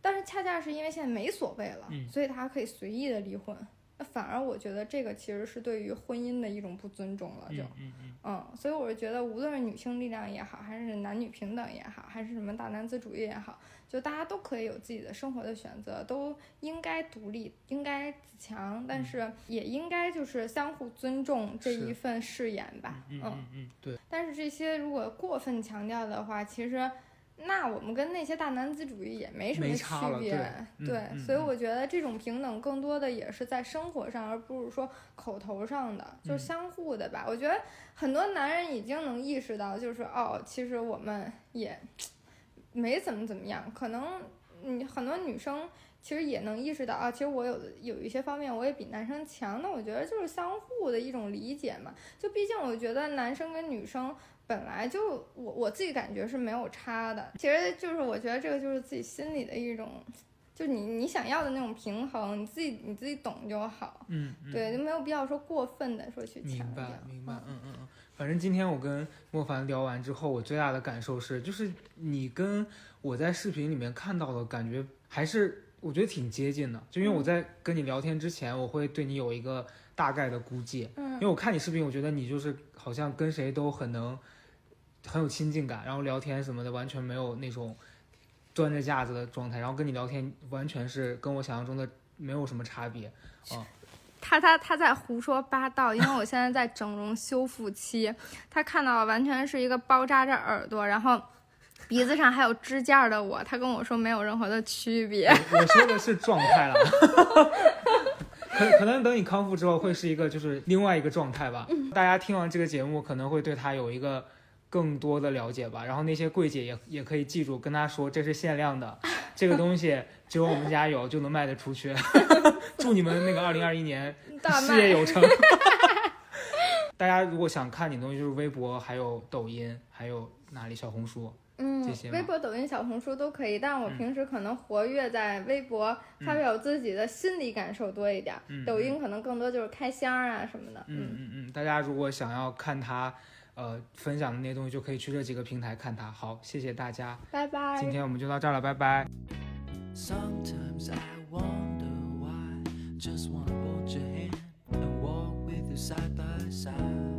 Speaker 2: 但是恰恰是因为现在没所谓了，所以大家可以随意的离婚。那反而我觉得这个其实是对于婚姻的一种不尊重了，就，
Speaker 1: 嗯嗯
Speaker 2: 嗯，所以我是觉得，无论是女性力量也好，还是男女平等也好，还是什么大男子主义也好，就大家都可以有自己的生活的选择，都应该独立，应该自强，但是也应该就是相互尊重这一份誓言吧，
Speaker 1: 嗯嗯嗯，对。
Speaker 2: 但是这些如果过分强调的话，其实。那我们跟那些大男子主义也没什么区别，
Speaker 1: 对，
Speaker 2: 所以我觉得这种平等更多的也是在生活上，而不是说口头上的，就相互的吧。我觉得很多男人已经能意识到，就是哦，其实我们也没怎么怎么样。可能你很多女生其实也能意识到啊，其实我有有一些方面我也比男生强。那我觉得就是相互的一种理解嘛。就毕竟我觉得男生跟女生。本来就我我自己感觉是没有差的，其实就是我觉得这个就是自己心里的一种，就你你想要的那种平衡，你自己你自己懂就好。
Speaker 1: 嗯，
Speaker 2: 对，就没有必要说过分的说去强
Speaker 1: 调。明白，明白。嗯嗯嗯。反正今天我跟莫凡聊完之后，我最大的感受是，就是你跟我在视频里面看到的感觉，还是我觉得挺接近的。就因为我在跟你聊天之前，我会对你有一个大概的估计。
Speaker 2: 嗯。
Speaker 1: 因为我看你视频，我觉得你就是好像跟谁都很能。很有亲近感，然后聊天什么的完全没有那种端着架子的状态，然后跟你聊天完全是跟我想象中的没有什么差别啊。
Speaker 2: 他他他在胡说八道，因为我现在在整容修复期，他看到完全是一个包扎着耳朵，然后鼻子上还有支架的我，他跟我说没有任何的区别。
Speaker 1: 我说的是状态了，可可能等你康复之后会是一个就是另外一个状态吧。大家听完这个节目可能会对他有一个。更多的了解吧，然后那些柜姐也也可以记住，跟她说这是限量的，这个东西只有我们家有，就能卖得出去。祝你们那个二零二一年 事业有成。大家如果想看你的东西，就是微博，还有抖音，还有哪里？小红书，
Speaker 2: 嗯，
Speaker 1: 这些。
Speaker 2: 微博、抖音、小红书都可以，但我平时可能活跃在微博，发表自己的心理感受多一点。抖音可能更多就是开箱啊什么的。
Speaker 1: 嗯嗯嗯，大家如果想要看他。呃，分享的那些东西就可以去这几个平台看它。好，谢谢大家，
Speaker 2: 拜拜。
Speaker 1: 今天我们就到这儿了，拜拜。Side side.